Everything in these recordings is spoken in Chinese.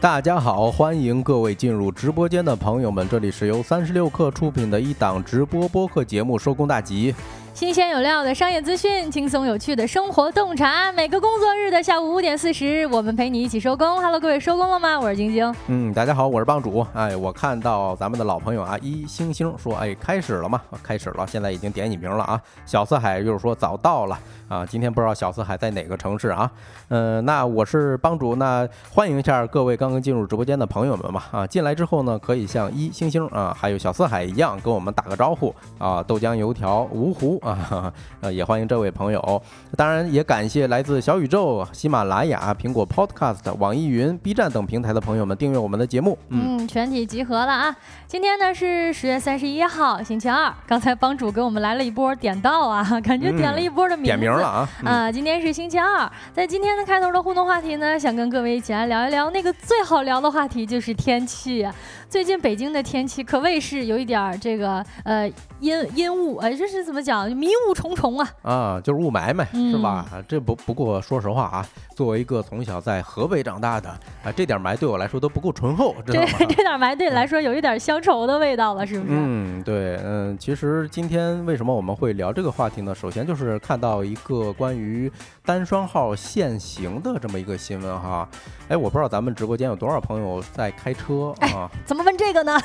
大家好，欢迎各位进入直播间的朋友们，这里是由三十六氪出品的一档直播播客节目《收工大吉》。新鲜有料的商业资讯，轻松有趣的生活洞察。每个工作日的下午五点四十，我们陪你一起收工。Hello，各位收工了吗？我是晶晶。嗯，大家好，我是帮主。哎，我看到咱们的老朋友啊，一星星说，哎，开始了吗？开始了，现在已经点你名了啊。小四海就是说早到了啊。今天不知道小四海在哪个城市啊？嗯，那我是帮主，那欢迎一下各位刚刚进入直播间的朋友们吧啊。进来之后呢，可以像一星星啊，还有小四海一样跟我们打个招呼啊。豆浆油条芜湖。啊，呃，也欢迎这位朋友，当然也感谢来自小宇宙、喜马拉雅、苹果 Podcast、网易云、B 站等平台的朋友们订阅我们的节目。嗯，全体集合了啊！今天呢是十月三十一号，星期二。刚才帮主给我们来了一波点到啊，感觉点了一波的名点名了啊！啊，今天是星期二，在今天的开头的互动话题呢，想跟各位一起来聊一聊那个最好聊的话题，就是天气。最近北京的天气可谓是有一点儿这个呃阴阴雾，哎，这是怎么讲？迷雾重重啊！啊，就是雾霾嘛，是吧？这不不过说实话啊，作为一个从小在河北长大的啊，这点霾对我来说都不够醇厚，知道吗？这 这点霾对你来说有一点乡愁的味道了，是不是？嗯，对，嗯，其实今天为什么我们会聊这个话题呢？首先就是看到一个关于单双号限行的这么一个新闻哈。哎，我不知道咱们直播间有多少朋友在开车啊？怎么问这个呢？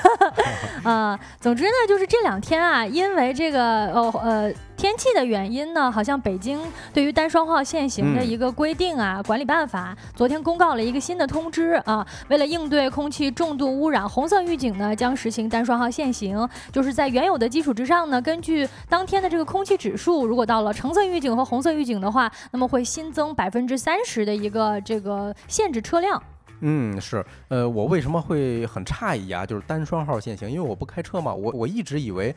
啊，总之呢，就是这两天啊，因为这个哦呃天气的原因呢，好像北京对于单双号限行的一个规定啊管理办法，昨天公告了一个新的通知啊。为了应对空气重度污染，红色预警呢将实行单双号限行，就是在原有的基础之上呢，根据当天的这个空气指数，如果到了橙色预警和红色预警的话，那么会新增百分之三十的一个这个限制车辆。嗯，是，呃，我为什么会很诧异啊？就是单双号限行，因为我不开车嘛，我我一直以为，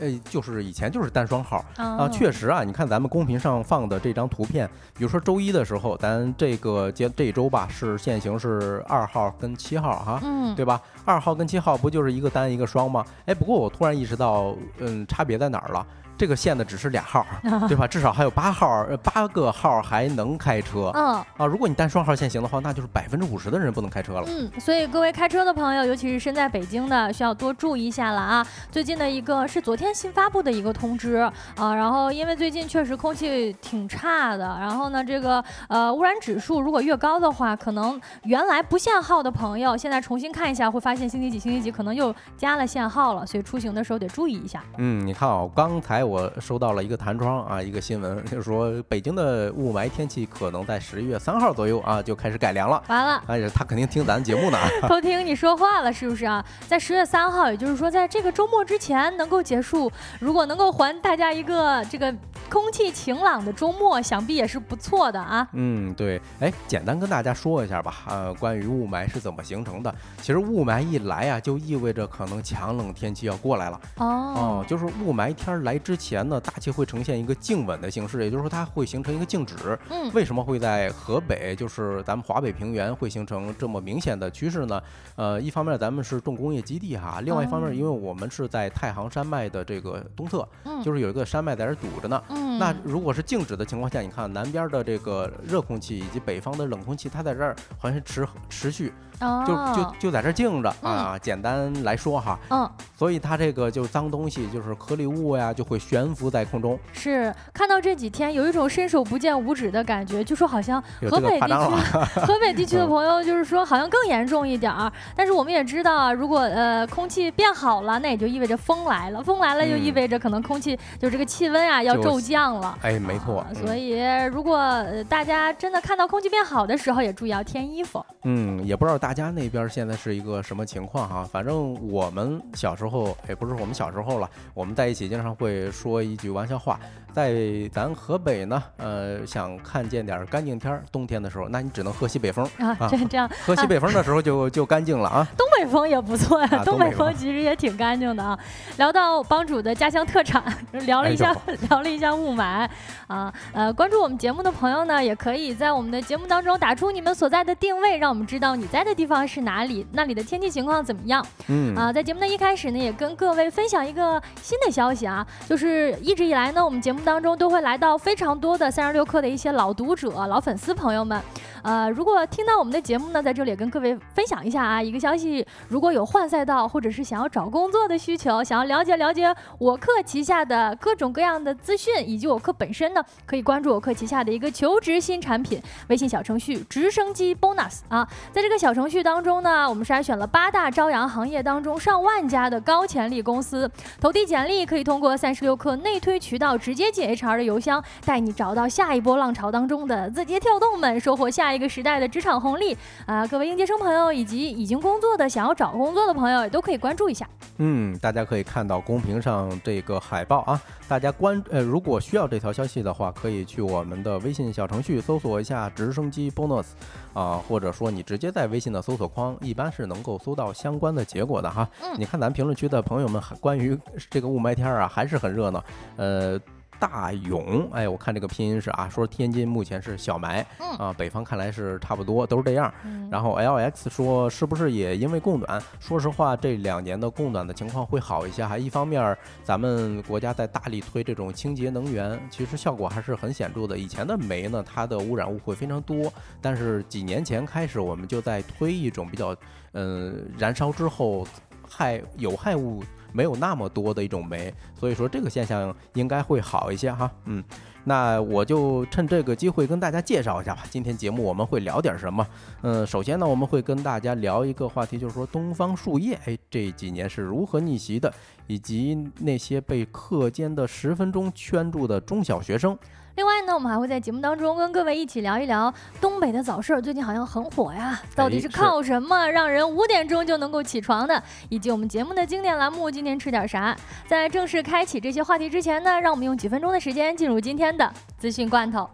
呃，就是以前就是单双号啊。确实啊，你看咱们公屏上放的这张图片，比如说周一的时候，咱这个节这周吧是限行是二号跟七号哈，嗯，对吧？二号跟七号不就是一个单一个双吗？哎，不过我突然意识到，嗯，差别在哪儿了？这个限的只是俩号，对吧？至少还有八号，八个号还能开车。嗯啊，如果你单双号限行的话，那就是百分之五十的人不能开车了。嗯，所以各位开车的朋友，尤其是身在北京的，需要多注意一下了啊！最近的一个是昨天新发布的一个通知啊，然后因为最近确实空气挺差的，然后呢，这个呃污染指数如果越高的话，可能原来不限号的朋友，现在重新看一下会发现星期几星期几可能又加了限号了，所以出行的时候得注意一下。嗯，你看啊，刚才。我收到了一个弹窗啊，一个新闻，就 是说北京的雾霾天气可能在十一月三号左右啊就开始改良了。完了，哎呀，他肯定听咱节目呢，偷听你说话了是不是啊？在十月三号，也就是说在这个周末之前能够结束，如果能够还大家一个这个空气晴朗的周末，想必也是不错的啊。嗯，对，哎，简单跟大家说一下吧，呃，关于雾霾是怎么形成的？其实雾霾一来啊，就意味着可能强冷天气要过来了。哦，哦，就是雾霾天来之。前呢，大气会呈现一个静稳的形式，也就是说它会形成一个静止。嗯，为什么会在河北，就是咱们华北平原会形成这么明显的趋势呢？呃，一方面咱们是重工业基地哈，另外一方面因为我们是在太行山脉的这个东侧，就是有一个山脉在这堵着呢。嗯，那如果是静止的情况下，你看南边的这个热空气以及北方的冷空气，它在这儿好像持持续。就就就在这静着啊！简单来说哈，嗯，所以它这个就脏东西，就是颗粒物呀，就会悬浮在空中。是看到这几天有一种伸手不见五指的感觉，就说好像河北地区，河北地区的朋友就是说好像更严重一点儿。但是我们也知道啊，如果呃空气变好了，那也就意味着风来了，风来了就意味着可能空气就这个气温啊要骤降了。哎，没错。所以如果大家真的看到空气变好的时候，也注意要添衣服。嗯，也不知道大。大家那边现在是一个什么情况哈？反正我们小时候，也不是我们小时候了，我们在一起经常会说一句玩笑话。在咱河北呢，呃，想看见点干净天儿，冬天的时候，那你只能喝西北风啊。这这样，喝西北风的时候就就干净了啊。东北风也不错呀，东北风其实也挺干净的啊。聊到帮主的家乡特产，聊了一下，聊了一下雾霾啊。呃，关注我们节目的朋友呢，也可以在我们的节目当中打出你们所在的定位，让我们知道你在的地方是哪里，那里的天气情况怎么样。嗯啊，在节目的一开始呢，也跟各位分享一个新的消息啊，就是一直以来呢，我们节目。当中都会来到非常多的三十六氪的一些老读者、老粉丝朋友们，呃，如果听到我们的节目呢，在这里也跟各位分享一下啊，一个消息，如果有换赛道或者是想要找工作的需求，想要了解了解我客旗下的各种各样的资讯，以及我客本身呢，可以关注我客旗下的一个求职新产品微信小程序直升机 Bonus 啊，在这个小程序当中呢，我们筛选了八大朝阳行业当中上万家的高潜力公司，投递简历可以通过三十六氪内推渠道直接进 HR 的邮箱，带你找到下一波浪潮当中的字节跳动们，收获下一个时代的职场红利啊！各位应届生朋友以及已经工作的想要找工作的朋友，也都可以关注一下。嗯，大家可以看到公屏上这个海报啊，大家关呃，如果需要这条消息的话，可以去我们的微信小程序搜索一下“直升机 bonus” 啊，或者说你直接在微信的搜索框，一般是能够搜到相关的结果的哈。嗯，你看咱评论区的朋友们，关于这个雾霾天啊，还是很热闹。呃。大勇，哎，我看这个拼音是啊，说天津目前是小霾，啊，北方看来是差不多，都是这样。然后 L X 说是不是也因为供暖？说实话，这两年的供暖的情况会好一些。还一方面，咱们国家在大力推这种清洁能源，其实效果还是很显著的。以前的煤呢，它的污染物会非常多，但是几年前开始，我们就在推一种比较，嗯，燃烧之后害有害物。没有那么多的一种煤，所以说这个现象应该会好一些哈。嗯，那我就趁这个机会跟大家介绍一下吧。今天节目我们会聊点什么？嗯，首先呢，我们会跟大家聊一个话题，就是说东方树叶，哎，这几年是如何逆袭的，以及那些被课间的十分钟圈住的中小学生。另外呢，我们还会在节目当中跟各位一起聊一聊东北的早市，最近好像很火呀。到底是靠什么让人五点钟就能够起床的？以及我们节目的经典栏目今天吃点啥？在正式开启这些话题之前呢，让我们用几分钟的时间进入今天的资讯罐头。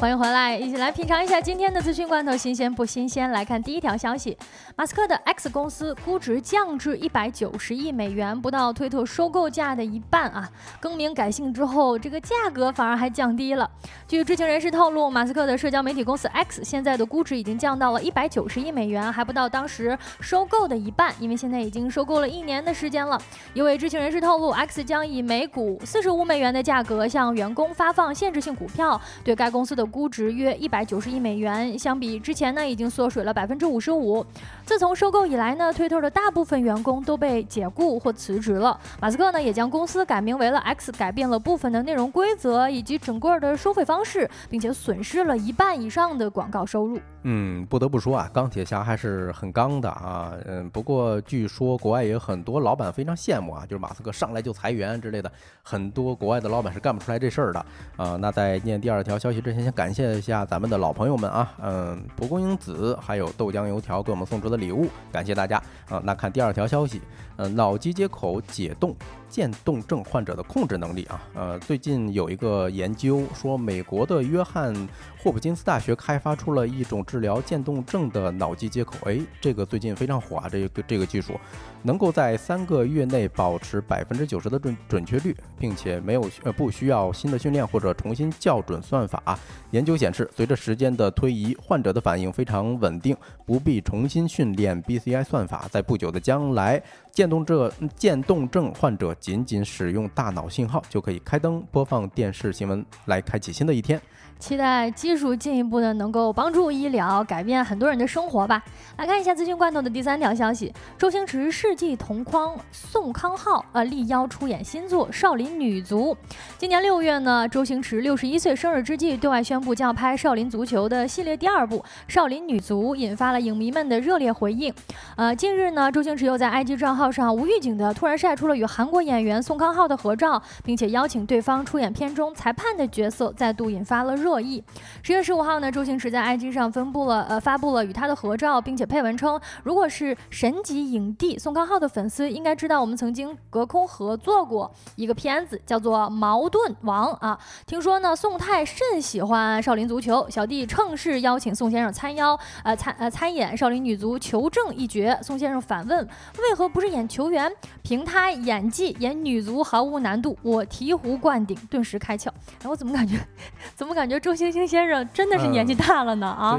欢迎回来，一起来品尝一下今天的资讯罐头，新鲜不新鲜？来看第一条消息，马斯克的 X 公司估值降至一百九十亿美元，不到推特收购价的一半啊！更名改姓之后，这个价格反而还降低了。据知情人士透露，马斯克的社交媒体公司 X 现在的估值已经降到了一百九十亿美元，还不到当时收购的一半，因为现在已经收购了一年的时间了。一位知情人士透露，X 将以每股四十五美元的价格向员工发放限制性股票，对该公司的。估值约一百九十亿美元，相比之前呢，已经缩水了百分之五十五。自从收购以来呢，推特的大部分员工都被解雇或辞职了。马斯克呢，也将公司改名为了 X，改变了部分的内容规则以及整个的收费方式，并且损失了一半以上的广告收入。嗯，不得不说啊，钢铁侠还是很刚的啊。嗯，不过据说国外也有很多老板非常羡慕啊，就是马斯克上来就裁员之类的，很多国外的老板是干不出来这事儿的啊。那在念第二条消息之前，先感谢一下咱们的老朋友们啊，嗯，蒲公英子还有豆浆油条给我们送出的礼物，感谢大家啊。那看第二条消息，呃，脑机接口解冻。渐冻症患者的控制能力啊，呃，最近有一个研究说，美国的约翰霍普金斯大学开发出了一种治疗渐冻症的脑机接口，哎，这个最近非常火啊，这个这个技术能够在三个月内保持百分之九十的准准确率，并且没有呃不需要新的训练或者重新校准算法。研究显示，随着时间的推移，患者的反应非常稳定，不必重新训练 BCI 算法，在不久的将来。渐冻症渐冻症患者仅仅使用大脑信号就可以开灯播放电视新闻，来开启新的一天。期待技术进一步的能够帮助医疗，改变很多人的生活吧。来看一下资讯罐头的第三条消息：周星驰世纪同框宋康昊呃力邀出演新作《少林女足》。今年六月呢，周星驰六十一岁生日之际，对外宣布将要拍《少林足球》的系列第二部《少林女足》，引发了影迷们的热烈回应。呃，近日呢，周星驰又在 IG 账号上无预警的突然晒出了与韩国演员宋康昊的合照，并且邀请对方出演片中裁判的角色，再度引发了热。热议。十月十五号呢，周星驰在 IG 上分布了呃发布了与他的合照，并且配文称，如果是神级影帝宋康昊的粉丝，应该知道我们曾经隔空合作过一个片子，叫做《矛盾王》啊。听说呢，宋太甚喜欢少林足球，小弟趁势邀请宋先生参邀呃参呃参演少林女足球证一角。宋先生反问，为何不是演球员？凭他演技演女足毫无难度，我醍醐灌顶，顿时开窍。哎，我怎么感觉，怎么感觉周星星先生真的是年纪大了呢？啊？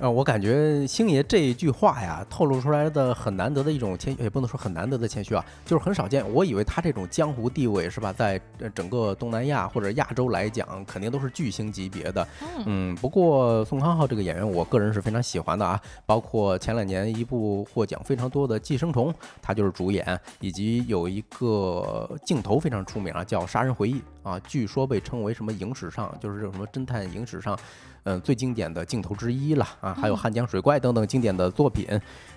呃，我感觉星爷这一句话呀，透露出来的很难得的一种谦，也不能说很难得的谦虚啊，就是很少见。我以为他这种江湖地位是吧，在整个东南亚或者亚洲来讲，肯定都是巨星级别的。嗯，不过宋康昊这个演员，我个人是非常喜欢的啊。包括前两年一部获奖非常多的《寄生虫》，他就是主演，以及有一个镜头非常出名啊，叫《杀人回忆》啊，据说被称为什么影史上就是这什么侦探影史上。嗯，最经典的镜头之一了啊，还有《汉江水怪》等等经典的作品。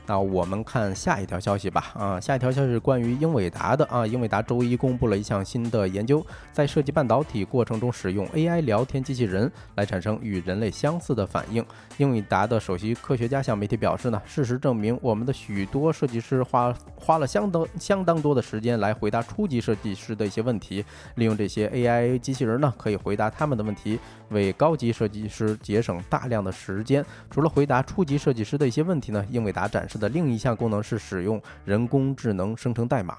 那我们看下一条消息吧。啊，下一条消息是关于英伟达的啊。英伟达周一公布了一项新的研究，在设计半导体过程中使用 AI 聊天机器人来产生与人类相似的反应。英伟达的首席科学家向媒体表示呢，事实证明，我们的许多设计师花花了相当相当多的时间来回答初级设计师的一些问题。利用这些 AI 机器人呢，可以回答他们的问题，为高级设计师节省大量的时间。除了回答初级设计师的一些问题呢，英伟达展示。的另一项功能是使用人工智能生成代码，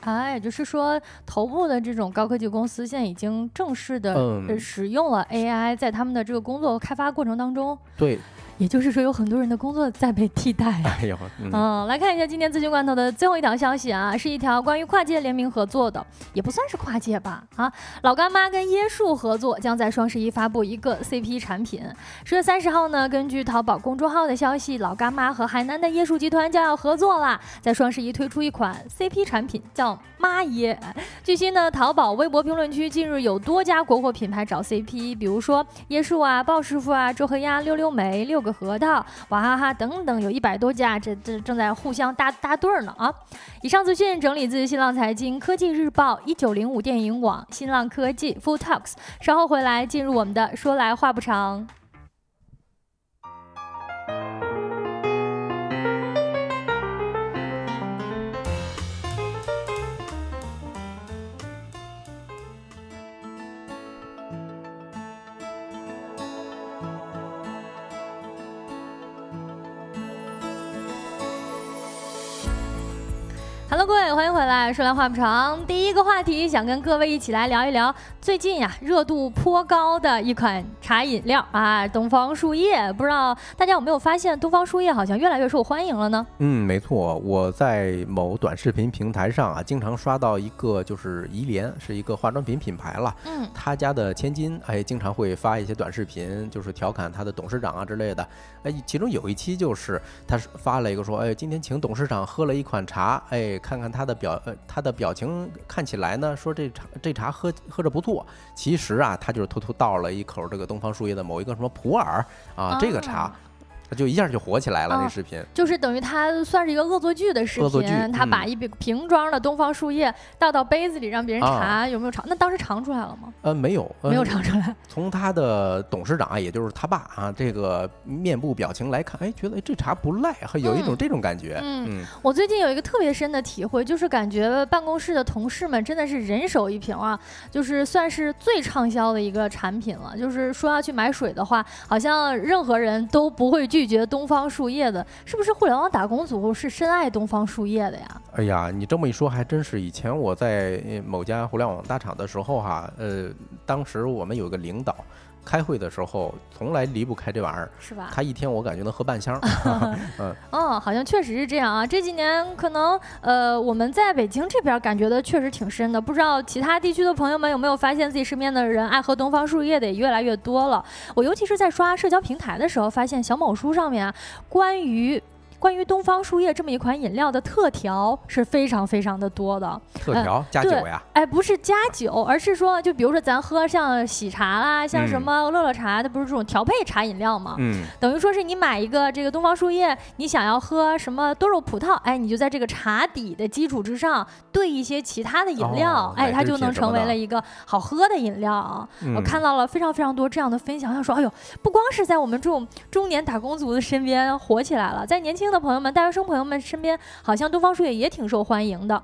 啊，也就是说，头部的这种高科技公司现在已经正式的使用了 AI，在他们的这个工作开发过程当中，对。也就是说，有很多人的工作在被替代。哎呦，嗯，来看一下今天资讯罐头的最后一条消息啊，是一条关于跨界联名合作的，也不算是跨界吧？啊，老干妈跟椰树合作，将在双十一发布一个 CP 产品。十月三十号呢，根据淘宝公众号的消息，老干妈和海南的椰树集团将要合作啦，在双十一推出一款 CP 产品，叫妈椰。据悉呢，淘宝微博评论区近日有多家国货品牌找 CP，比如说椰树啊、鲍师傅啊、周黑鸭、溜溜梅、六。个核桃，娃哈哈等等，有一百多家，这这正在互相搭搭对儿呢啊！以上资讯整理自新浪财经、科技日报、一九零五电影网、新浪科技、Full Talks。稍后回来进入我们的说来话不长。Hello，各位，欢迎回来。说来话不长，第一个话题想跟各位一起来聊一聊最近呀热度颇高的一款茶饮料啊，东方树叶。不知道大家有没有发现，东方树叶好像越来越受欢迎了呢？嗯，没错，我在某短视频平台上啊，经常刷到一个就是怡莲，是一个化妆品品牌了。嗯，他家的千金哎，经常会发一些短视频，就是调侃他的董事长啊之类的。哎，其中有一期就是他发了一个说，哎，今天请董事长喝了一款茶，哎。看看他的表，呃，他的表情看起来呢，说这茶这茶喝喝着不错。其实啊，他就是偷偷倒了一口这个东方树叶的某一个什么普洱啊，这个茶。他就一下就火起来了，那视频就是等于他算是一个恶作剧的视频，他把一瓶瓶装的东方树叶倒到杯子里让别人尝，有没有尝？那当时尝出来了吗？呃，没有，没有尝出来。从他的董事长啊，也就是他爸啊，这个面部表情来看，哎，觉得这茶不赖，还有一种这种感觉。嗯，我最近有一个特别深的体会，就是感觉办公室的同事们真的是人手一瓶啊，就是算是最畅销的一个产品了。就是说要去买水的话，好像任何人都不会。拒拒绝东方树叶的，是不是互联网打工族是深爱东方树叶的呀？哎呀，你这么一说还真是。以前我在某家互联网大厂的时候哈，呃，当时我们有个领导。开会的时候从来离不开这玩意儿，是吧？他一天我感觉能喝半箱。嗯，哦，好像确实是这样啊。这几年可能呃我们在北京这边感觉的确实挺深的，不知道其他地区的朋友们有没有发现自己身边的人爱喝东方树叶的也越来越多了。我尤其是在刷社交平台的时候，发现小某书上面啊关于。关于东方树叶这么一款饮料的特调是非常非常的多的。特调加酒呀？哎，不是加酒，而是说，就比如说咱喝像喜茶啦，像什么乐乐茶，它不是这种调配茶饮料吗？嗯。等于说是你买一个这个东方树叶，你想要喝什么多肉葡萄，哎，你就在这个茶底的基础之上兑一些其他的饮料，哎，它就能成为了一个好喝的饮料。我看到了非常非常多这样的分享，要说，哎呦，不光是在我们这种中年打工族的身边火起来了，在年轻。的朋友们，大学生朋友们身边好像东方树叶也挺受欢迎的。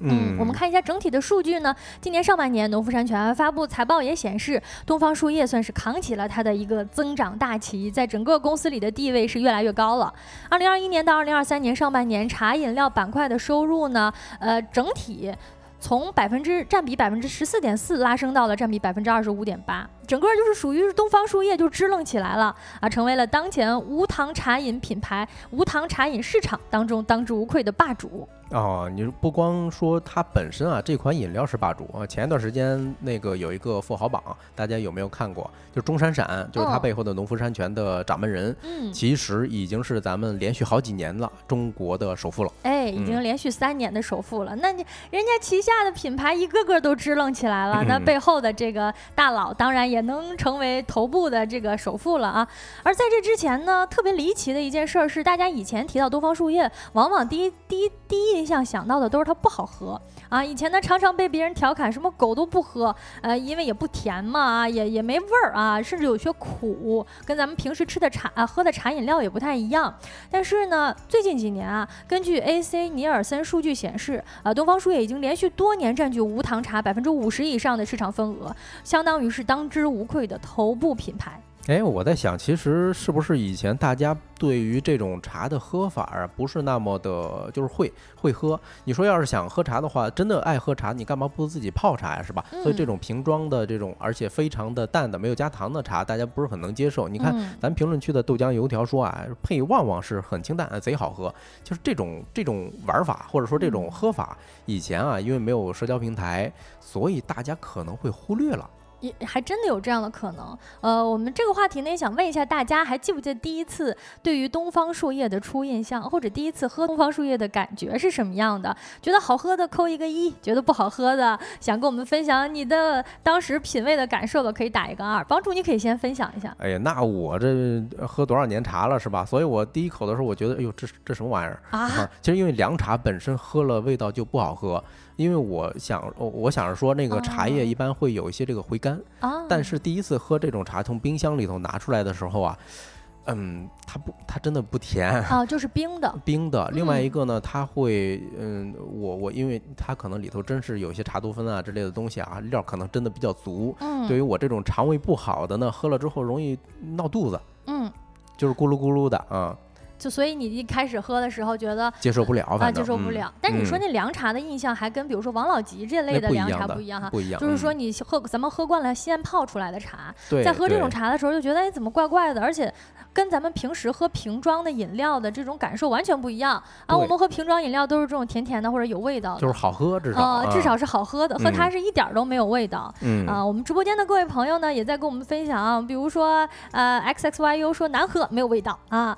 嗯，我们看一下整体的数据呢。今年上半年，农夫山泉发布财报也显示，东方树叶算是扛起了它的一个增长大旗，在整个公司里的地位是越来越高了。二零二一年到二零二三年上半年，茶饮料板块的收入呢，呃，整体。从百分之占比百分之十四点四拉升到了占比百分之二十五点八，整个就是属于东方树叶就支棱起来了啊，成为了当前无糖茶饮品牌、无糖茶饮市场当中当之无愧的霸主。哦，你不光说它本身啊，这款饮料是霸主啊。前一段时间那个有一个富豪榜，大家有没有看过？就钟闪闪，就是它背后的农夫山泉的掌门人，嗯，其实已经是咱们连续好几年了中国的首富了。哎，已经连续三年的首富了。那你人家旗下的品牌一个个都支棱起来了，那背后的这个大佬当然也能成为头部的这个首富了啊。而在这之前呢，特别离奇的一件事儿是，大家以前提到东方树叶，往往第一第一第一。印象想到的都是它不好喝啊！以前呢常常被别人调侃什么狗都不喝，呃，因为也不甜嘛啊，也也没味儿啊，甚至有些苦，跟咱们平时吃的茶啊喝的茶饮料也不太一样。但是呢，最近几年啊，根据 AC 尼尔森数据显示，啊，东方树叶已经连续多年占据无糖茶百分之五十以上的市场份额，相当于是当之无愧的头部品牌。哎，我在想，其实是不是以前大家对于这种茶的喝法啊，不是那么的，就是会会喝。你说要是想喝茶的话，真的爱喝茶，你干嘛不自己泡茶呀，是吧？所以这种瓶装的这种，而且非常的淡的，没有加糖的茶，大家不是很能接受。你看咱评论区的豆浆油条说啊，配旺旺是很清淡，贼好喝。就是这种这种玩法，或者说这种喝法，以前啊，因为没有社交平台，所以大家可能会忽略了。也还真的有这样的可能，呃，我们这个话题呢，也想问一下大家，还记不记得第一次对于东方树叶的初印象，或者第一次喝东方树叶的感觉是什么样的？觉得好喝的扣一个一，觉得不好喝的，想跟我们分享你的当时品味的感受的，可以打一个二。帮助你可以先分享一下。哎呀，那我这喝多少年茶了是吧？所以我第一口的时候，我觉得，哎呦，这这什么玩意儿啊？其实因为凉茶本身喝了味道就不好喝。因为我想，我想着说，那个茶叶一般会有一些这个回甘，但是第一次喝这种茶，从冰箱里头拿出来的时候啊，嗯，它不，它真的不甜啊，就是冰的，冰的。另外一个呢，它会，嗯，我我，因为它可能里头真是有些茶多酚啊之类的东西啊，料可能真的比较足。嗯，对于我这种肠胃不好的呢，喝了之后容易闹肚子。嗯，就是咕噜咕噜的啊。就所以你一开始喝的时候觉得接受不了，啊，接受不了。但是你说那凉茶的印象还跟比如说王老吉这类的凉茶不一样哈，不一样。就是说你喝咱们喝惯了现泡出来的茶，在喝这种茶的时候就觉得哎怎么怪怪的，而且跟咱们平时喝瓶装的饮料的这种感受完全不一样啊。我们喝瓶装饮料都是这种甜甜的或者有味道的，就是好喝至少至少是好喝的，喝它是一点都没有味道。啊，我们直播间的各位朋友呢也在跟我们分享，比如说呃 X X Y U 说难喝没有味道啊。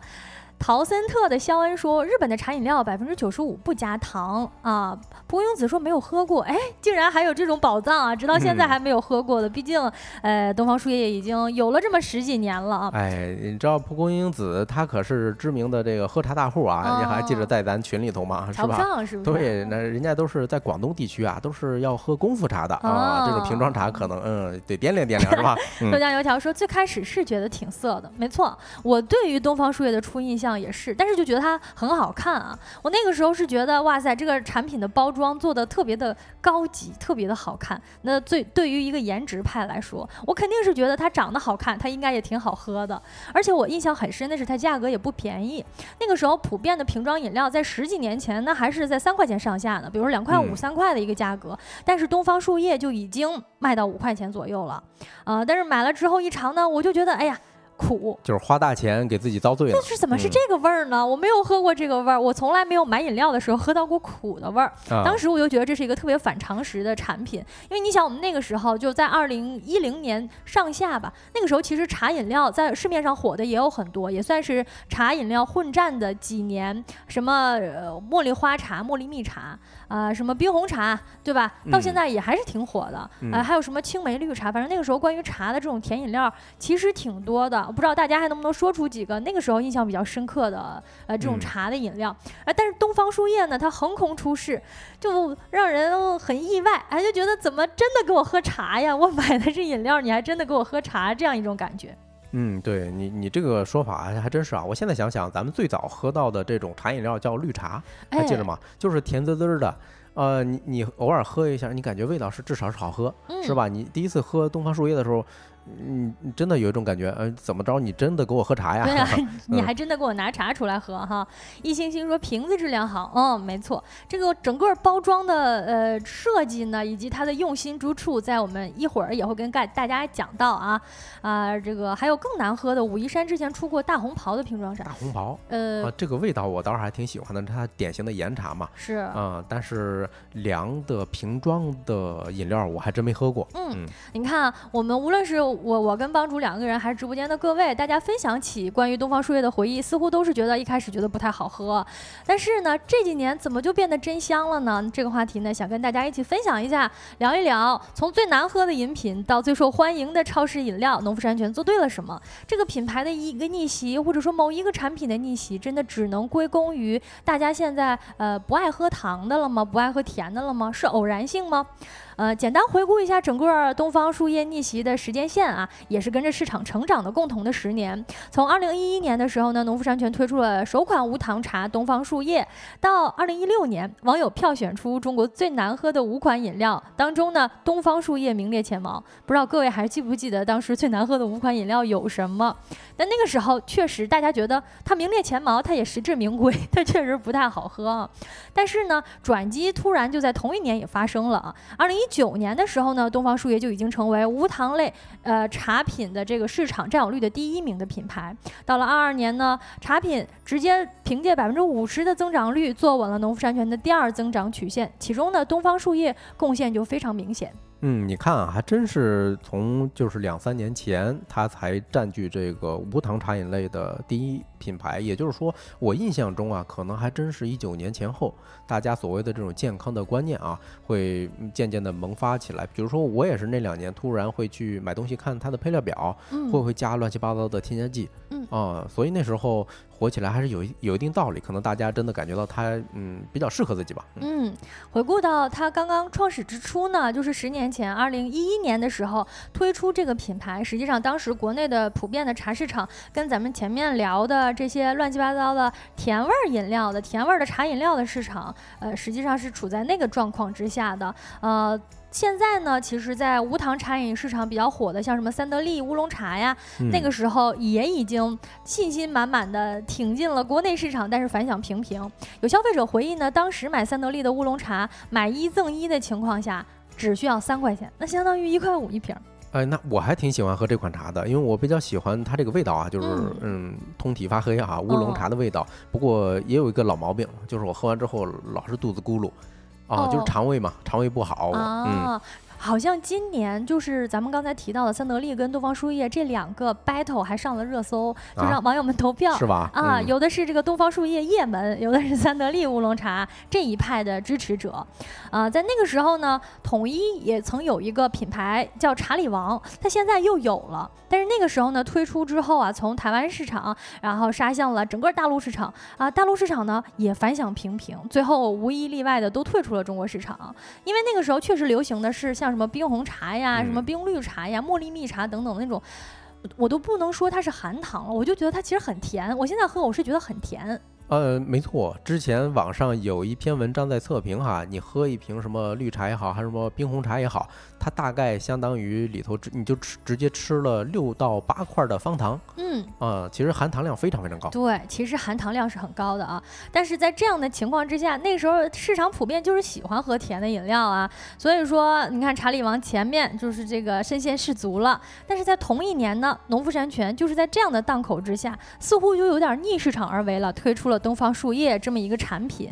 陶森特的肖恩说：“日本的茶饮料百分之九十五不加糖啊。”蒲公英子说：“没有喝过，哎，竟然还有这种宝藏啊！直到现在还没有喝过的。毕竟，呃，东方树叶已经有了这么十几年了啊。”哎，你知道蒲公英子他可是知名的这个喝茶大户啊！你还记得在咱群里头吗？是吧？是对，那人家都是在广东地区啊，都是要喝功夫茶的啊。这种瓶装茶可能嗯得掂量掂量 是吧？豆浆油条说：“最开始是觉得挺涩的，没错。我对于东方树叶的初印象。”也是，但是就觉得它很好看啊！我那个时候是觉得，哇塞，这个产品的包装做的特别的高级，特别的好看。那最对于一个颜值派来说，我肯定是觉得它长得好看，它应该也挺好喝的。而且我印象很深的是，它价格也不便宜。那个时候普遍的瓶装饮料在十几年前，那还是在三块钱上下呢，比如说两块五、三块的一个价格。但是东方树叶就已经卖到五块钱左右了，啊！但是买了之后一尝呢，我就觉得，哎呀。苦就是花大钱给自己遭罪了。那是怎么是这个味儿呢？我没有喝过这个味儿，我从来没有买饮料的时候喝到过苦的味儿。当时我就觉得这是一个特别反常识的产品，因为你想，我们那个时候就在二零一零年上下吧，那个时候其实茶饮料在市面上火的也有很多，也算是茶饮料混战的几年，什么茉莉花茶、茉莉蜜茶啊，什么冰红茶，对吧？到现在也还是挺火的。啊，还有什么青梅绿茶，反正那个时候关于茶的这种甜饮料其实挺多的。不知道大家还能不能说出几个那个时候印象比较深刻的呃这种茶的饮料啊？但是东方树叶呢，它横空出世，就让人很意外，哎，就觉得怎么真的给我喝茶呀？我买的是饮料，你还真的给我喝茶，这样一种感觉。嗯，对你你这个说法还真是啊！我现在想想，咱们最早喝到的这种茶饮料叫绿茶，还记得吗？就是甜滋滋的。呃，你你偶尔喝一下，你感觉味道是至少是好喝，是吧？你第一次喝东方树叶的时候，嗯，真的有一种感觉，呃，怎么着？你真的给我喝茶呀？对啊，你还真的给我拿茶出来喝哈。一星星说瓶子质量好，嗯，没错，这个整个包装的呃设计呢，以及它的用心之处，在我们一会儿也会跟大大家讲到啊啊，这个还有更难喝的，武夷山之前出过大红袍的瓶装茶，大红袍，呃，这个味道我倒是还挺喜欢的，它典型的岩茶嘛，是啊，但是凉的瓶装的饮料我还真没喝过，嗯，你看我们无论是我我跟帮主两个人，还是直播间的各位，大家分享起关于东方树叶的回忆，似乎都是觉得一开始觉得不太好喝，但是呢，这几年怎么就变得真香了呢？这个话题呢，想跟大家一起分享一下，聊一聊，从最难喝的饮品到最受欢迎的超市饮料，农夫山泉做对了什么？这个品牌的一个逆袭，或者说某一个产品的逆袭，真的只能归功于大家现在呃不爱喝糖的了吗？不爱喝甜的了吗？是偶然性吗？呃，简单回顾一下整个东方树叶逆袭的时间线啊，也是跟着市场成长的共同的十年。从二零一一年的时候呢，农夫山泉推出了首款无糖茶东方树叶，到二零一六年，网友票选出中国最难喝的五款饮料当中呢，东方树叶名列前茅。不知道各位还记不记得当时最难喝的五款饮料有什么？但那个时候确实大家觉得它名列前茅，它也实至名归，它确实不太好喝啊。但是呢，转机突然就在同一年也发生了啊，二零一。九年的时候呢，东方树叶就已经成为无糖类呃茶品的这个市场占有率的第一名的品牌。到了二二年呢，茶品直接凭借百分之五十的增长率，坐稳了农夫山泉的第二增长曲线。其中呢，东方树叶贡献就非常明显。嗯，你看啊，还真是从就是两三年前，它才占据这个无糖茶饮类的第一品牌。也就是说，我印象中啊，可能还真是一九年前后，大家所谓的这种健康的观念啊，会渐渐的萌发起来。比如说，我也是那两年突然会去买东西看它的配料表，会不会加乱七八糟的添加剂，嗯啊，所以那时候。火起来还是有有一定道理，可能大家真的感觉到它，嗯，比较适合自己吧。嗯，回顾到它刚刚创始之初呢，就是十年前，二零一一年的时候推出这个品牌。实际上，当时国内的普遍的茶市场，跟咱们前面聊的这些乱七八糟的甜味儿饮料的甜味儿的茶饮料的市场，呃，实际上是处在那个状况之下的，呃。现在呢，其实，在无糖茶饮市场比较火的，像什么三得利乌龙茶呀，那个时候也已经信心满满的挺进了国内市场，但是反响平平。有消费者回忆呢，当时买三得利的乌龙茶，买一赠一的情况下，只需要三块钱，那相当于一块五一瓶。哎，那我还挺喜欢喝这款茶的，因为我比较喜欢它这个味道啊，就是嗯，通体发黑啊，乌龙茶的味道。不过也有一个老毛病，就是我喝完之后老是肚子咕噜。哦，就是肠胃嘛，肠胃不好，嗯。好像今年就是咱们刚才提到的三得利跟东方树叶这两个 battle 还上了热搜，就让网友们投票，是吧？啊，有的是这个东方树叶叶门，有的是三得利乌龙茶这一派的支持者。啊，在那个时候呢，统一也曾有一个品牌叫查理王，它现在又有了，但是那个时候呢推出之后啊，从台湾市场然后杀向了整个大陆市场啊，大陆市场呢也反响平平，最后无一例外的都退出了中国市场，因为那个时候确实流行的是像。什么冰红茶呀，什么冰绿茶呀，茉莉蜜茶等等那种，我都不能说它是含糖了，我就觉得它其实很甜。我现在喝，我是觉得很甜。呃，没错，之前网上有一篇文章在测评哈，你喝一瓶什么绿茶也好，还是什么冰红茶也好。它大概相当于里头直你就吃直接吃了六到八块的方糖，嗯啊，其实含糖量非常非常高。对，其实含糖量是很高的啊。但是在这样的情况之下，那时候市场普遍就是喜欢喝甜的饮料啊，所以说你看查理王前面就是这个身先士卒了。但是在同一年呢，农夫山泉就是在这样的档口之下，似乎就有点逆市场而为了，推出了东方树叶这么一个产品。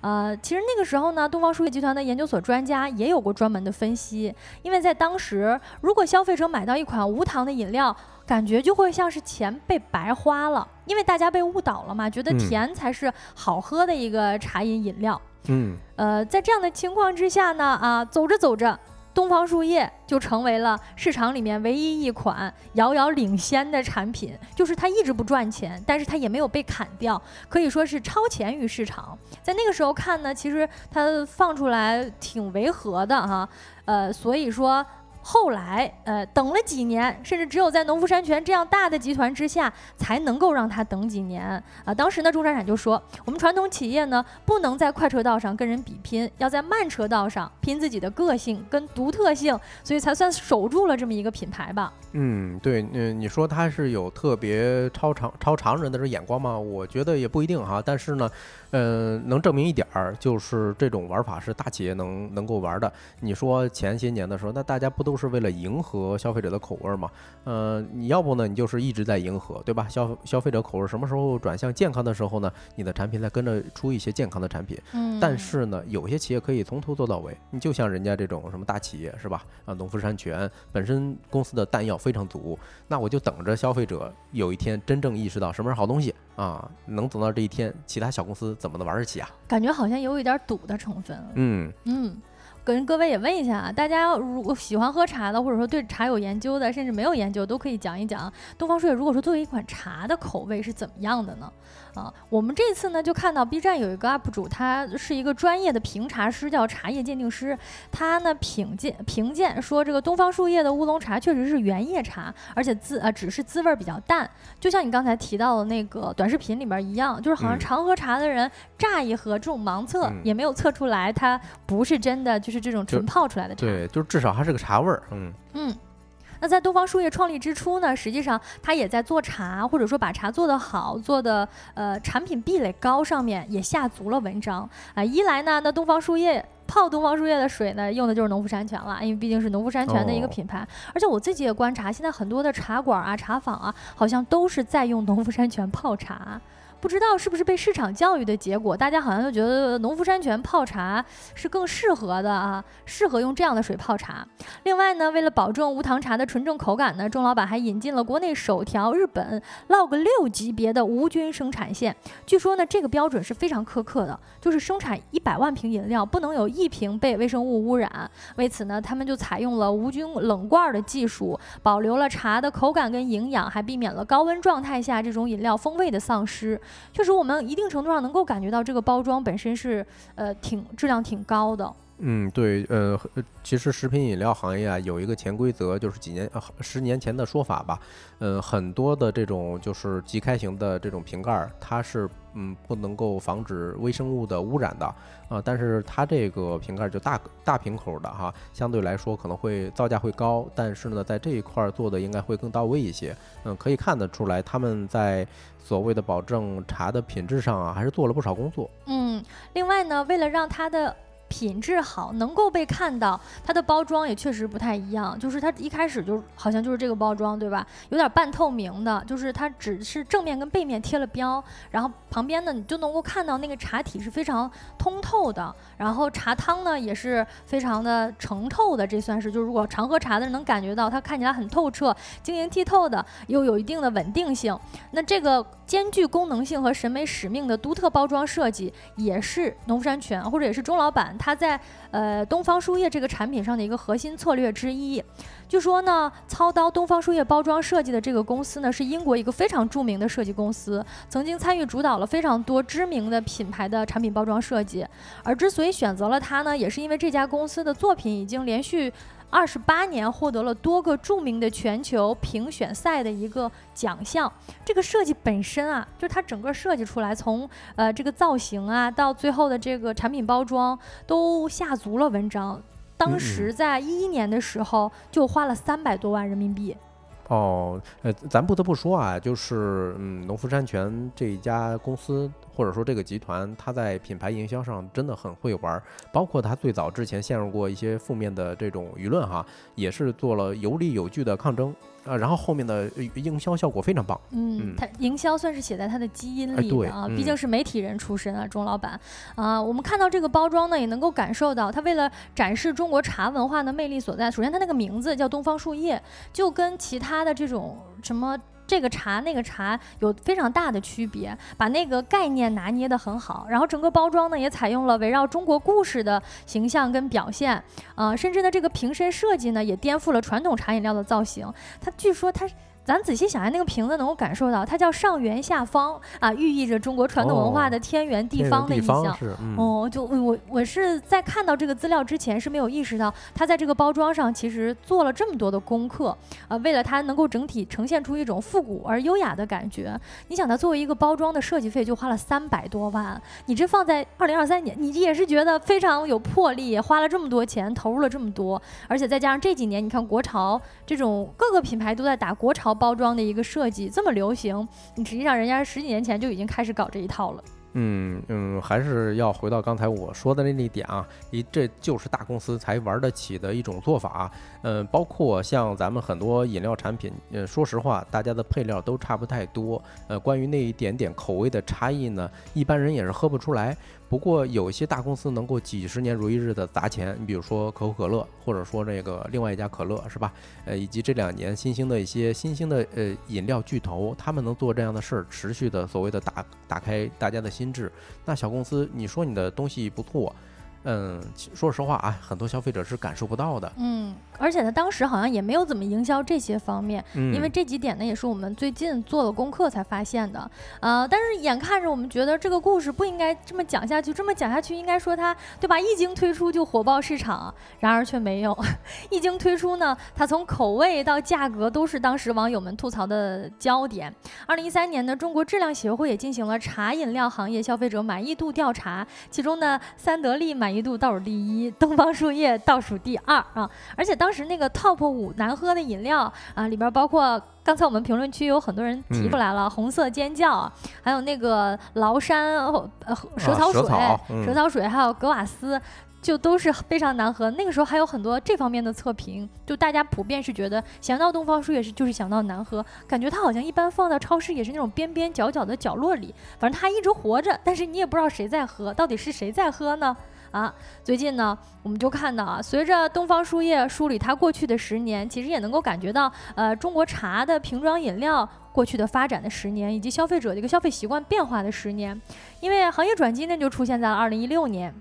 呃，其实那个时候呢，东方树叶集团的研究所专家也有过专门的分析。因为在当时，如果消费者买到一款无糖的饮料，感觉就会像是钱被白花了，因为大家被误导了嘛，觉得甜才是好喝的一个茶饮饮料。嗯，呃，在这样的情况之下呢，啊，走着走着。东方树叶就成为了市场里面唯一一款遥遥领先的产品，就是它一直不赚钱，但是它也没有被砍掉，可以说是超前于市场。在那个时候看呢，其实它放出来挺违和的哈，呃，所以说后来，呃，等了几年，甚至只有在农夫山泉这样大的集团之下，才能够让他等几年啊。当时呢，钟闪闪就说：“我们传统企业呢，不能在快车道上跟人比拼，要在慢车道上拼自己的个性跟独特性，所以才算守住了这么一个品牌吧。”嗯，对，嗯，你说他是有特别超常超常人的这眼光吗？我觉得也不一定哈。但是呢，嗯，能证明一点儿，就是这种玩法是大企业能能够玩的。你说前些年的时候，那大家不都是为了迎合消费者的口味吗？嗯，你要不呢，你就是一直在迎合，对吧？消消费者口味什么时候转向健康的时候呢？你的产品再跟着出一些健康的产品。嗯。但是呢，有些企业可以从头做到尾。你就像人家这种什么大企业是吧？啊，农夫山泉本身公司的弹药。非常足，那我就等着消费者有一天真正意识到什么是好东西啊！能等到这一天，其他小公司怎么能玩得起啊？感觉好像有一点赌的成分。嗯嗯。跟各位也问一下啊，大家如果喜欢喝茶的，或者说对茶有研究的，甚至没有研究，都可以讲一讲东方树叶。如果说作为一款茶的口味是怎么样的呢？啊，我们这次呢就看到 B 站有一个 UP 主，他是一个专业的评茶师，叫茶叶鉴定师。他呢评鉴评鉴说，这个东方树叶的乌龙茶确实是原叶茶，而且滋呃只是滋味比较淡，就像你刚才提到的那个短视频里面一样，就是好像常喝茶的人乍一喝这种盲测也没有测出来，它不是真的。就是这种纯泡出来的茶，对，就是至少还是个茶味儿，嗯嗯。那在东方树叶创立之初呢，实际上他也在做茶，或者说把茶做得好，做的呃产品壁垒高上面也下足了文章啊。一来呢，那东方树叶泡东方树叶的水呢，用的就是农夫山泉了，因为毕竟是农夫山泉的一个品牌。而且我自己也观察，现在很多的茶馆啊、茶坊啊，好像都是在用农夫山泉泡茶。不知道是不是被市场教育的结果，大家好像就觉得农夫山泉泡茶是更适合的啊，适合用这样的水泡茶。另外呢，为了保证无糖茶的纯正口感呢，钟老板还引进了国内首条日本 Log 六级别的无菌生产线。据说呢，这个标准是非常苛刻的，就是生产一百万瓶饮料不能有一瓶被微生物污染。为此呢，他们就采用了无菌冷罐的技术，保留了茶的口感跟营养，还避免了高温状态下这种饮料风味的丧失。确实，我们一定程度上能够感觉到这个包装本身是，呃，挺质量挺高的。嗯，对，呃，其实食品饮料行业啊，有一个潜规则，就是几年、十年前的说法吧。嗯，很多的这种就是即开型的这种瓶盖，它是嗯不能够防止微生物的污染的啊。但是它这个瓶盖就大大瓶口的哈，相对来说可能会造价会高，但是呢，在这一块做的应该会更到位一些。嗯，可以看得出来，他们在所谓的保证茶的品质上啊，还是做了不少工作。嗯，另外呢，为了让它的品质好，能够被看到，它的包装也确实不太一样。就是它一开始就好像就是这个包装，对吧？有点半透明的，就是它只是正面跟背面贴了标，然后旁边呢你就能够看到那个茶体是非常通透的，然后茶汤呢也是非常的澄透的。这算是就是如果常喝茶的人能感觉到，它看起来很透彻、晶莹剔透的，又有一定的稳定性。那这个兼具功能性和审美使命的独特包装设计，也是农夫山泉或者也是钟老板。它在呃东方树叶这个产品上的一个核心策略之一。据说呢，操刀东方树叶包装设计的这个公司呢，是英国一个非常著名的设计公司，曾经参与主导了非常多知名的品牌的产品包装设计。而之所以选择了它呢，也是因为这家公司的作品已经连续。二十八年获得了多个著名的全球评选赛的一个奖项。这个设计本身啊，就是它整个设计出来，从呃这个造型啊，到最后的这个产品包装，都下足了文章。当时在一一年的时候，就花了三百多万人民币。哦，呃，咱不得不说啊，就是嗯，农夫山泉这一家公司或者说这个集团，它在品牌营销上真的很会玩，包括它最早之前陷入过一些负面的这种舆论哈，也是做了有理有据的抗争。啊，然后后面的营销效果非常棒。嗯，他营销算是写在他的基因里的啊，毕竟是媒体人出身啊，钟老板啊。我们看到这个包装呢，也能够感受到他为了展示中国茶文化的魅力所在。首先，他那个名字叫东方树叶，就跟其他的这种什么。这个茶那个茶有非常大的区别，把那个概念拿捏得很好，然后整个包装呢也采用了围绕中国故事的形象跟表现，呃，甚至呢这个瓶身设计呢也颠覆了传统茶饮料的造型。它据说它咱仔细想想，那个瓶子能够感受到，它叫上圆下方啊，寓意着中国传统文化的天圆地方的意象。哦，就我我是在看到这个资料之前是没有意识到，它在这个包装上其实做了这么多的功课啊，为了它能够整体呈现出一种复古而优雅的感觉。你想，它作为一个包装的设计费就花了三百多万，你这放在二零二三年，你也是觉得非常有魄力，花了这么多钱，投入了这么多，而且再加上这几年，你看国潮这种各个品牌都在打国潮。包装的一个设计这么流行，你实际上人家十几年前就已经开始搞这一套了。嗯嗯，还是要回到刚才我说的那那点啊，一这就是大公司才玩得起的一种做法。嗯，包括像咱们很多饮料产品，呃，说实话，大家的配料都差不太多。呃，关于那一点点口味的差异呢，一般人也是喝不出来。不过有一些大公司能够几十年如一日的砸钱，你比如说可口可乐，或者说这个另外一家可乐，是吧？呃，以及这两年新兴的一些新兴的呃饮料巨头，他们能做这样的事儿，持续的所谓的打打开大家的心智。那小公司，你说你的东西不错。嗯，说实话啊，很多消费者是感受不到的。嗯，而且呢，当时好像也没有怎么营销这些方面，因为这几点呢也是我们最近做了功课才发现的。呃，但是眼看着我们觉得这个故事不应该这么讲下去，这么讲下去应该说它对吧？一经推出就火爆市场，然而却没有。一经推出呢，它从口味到价格都是当时网友们吐槽的焦点。二零一三年呢，中国质量协会也进行了茶饮料行业消费者满意度调查，其中呢，三得利满。满意度倒数第一，东方树叶倒数第二啊！而且当时那个 top 五难喝的饮料啊，里边包括刚才我们评论区有很多人提出来了，红色尖叫，还有那个崂山呃蛇草水，蛇草水，还有格瓦斯，就都是非常难喝。那个时候还有很多这方面的测评，就大家普遍是觉得想到东方树叶是就是想到难喝，感觉它好像一般放到超市也是那种边边角角的角落里，反正它一直活着，但是你也不知道谁在喝，到底是谁在喝呢？啊，最近呢，我们就看到啊，随着东方树叶梳理它过去的十年，其实也能够感觉到，呃，中国茶的瓶装饮料过去的发展的十年，以及消费者的一个消费习惯变化的十年。因为行业转机呢，就出现在了二零一六年，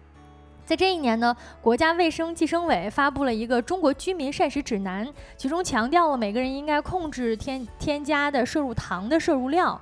在这一年呢，国家卫生计生委发布了一个中国居民膳食指南，其中强调了每个人应该控制添添加的摄入糖的摄入量。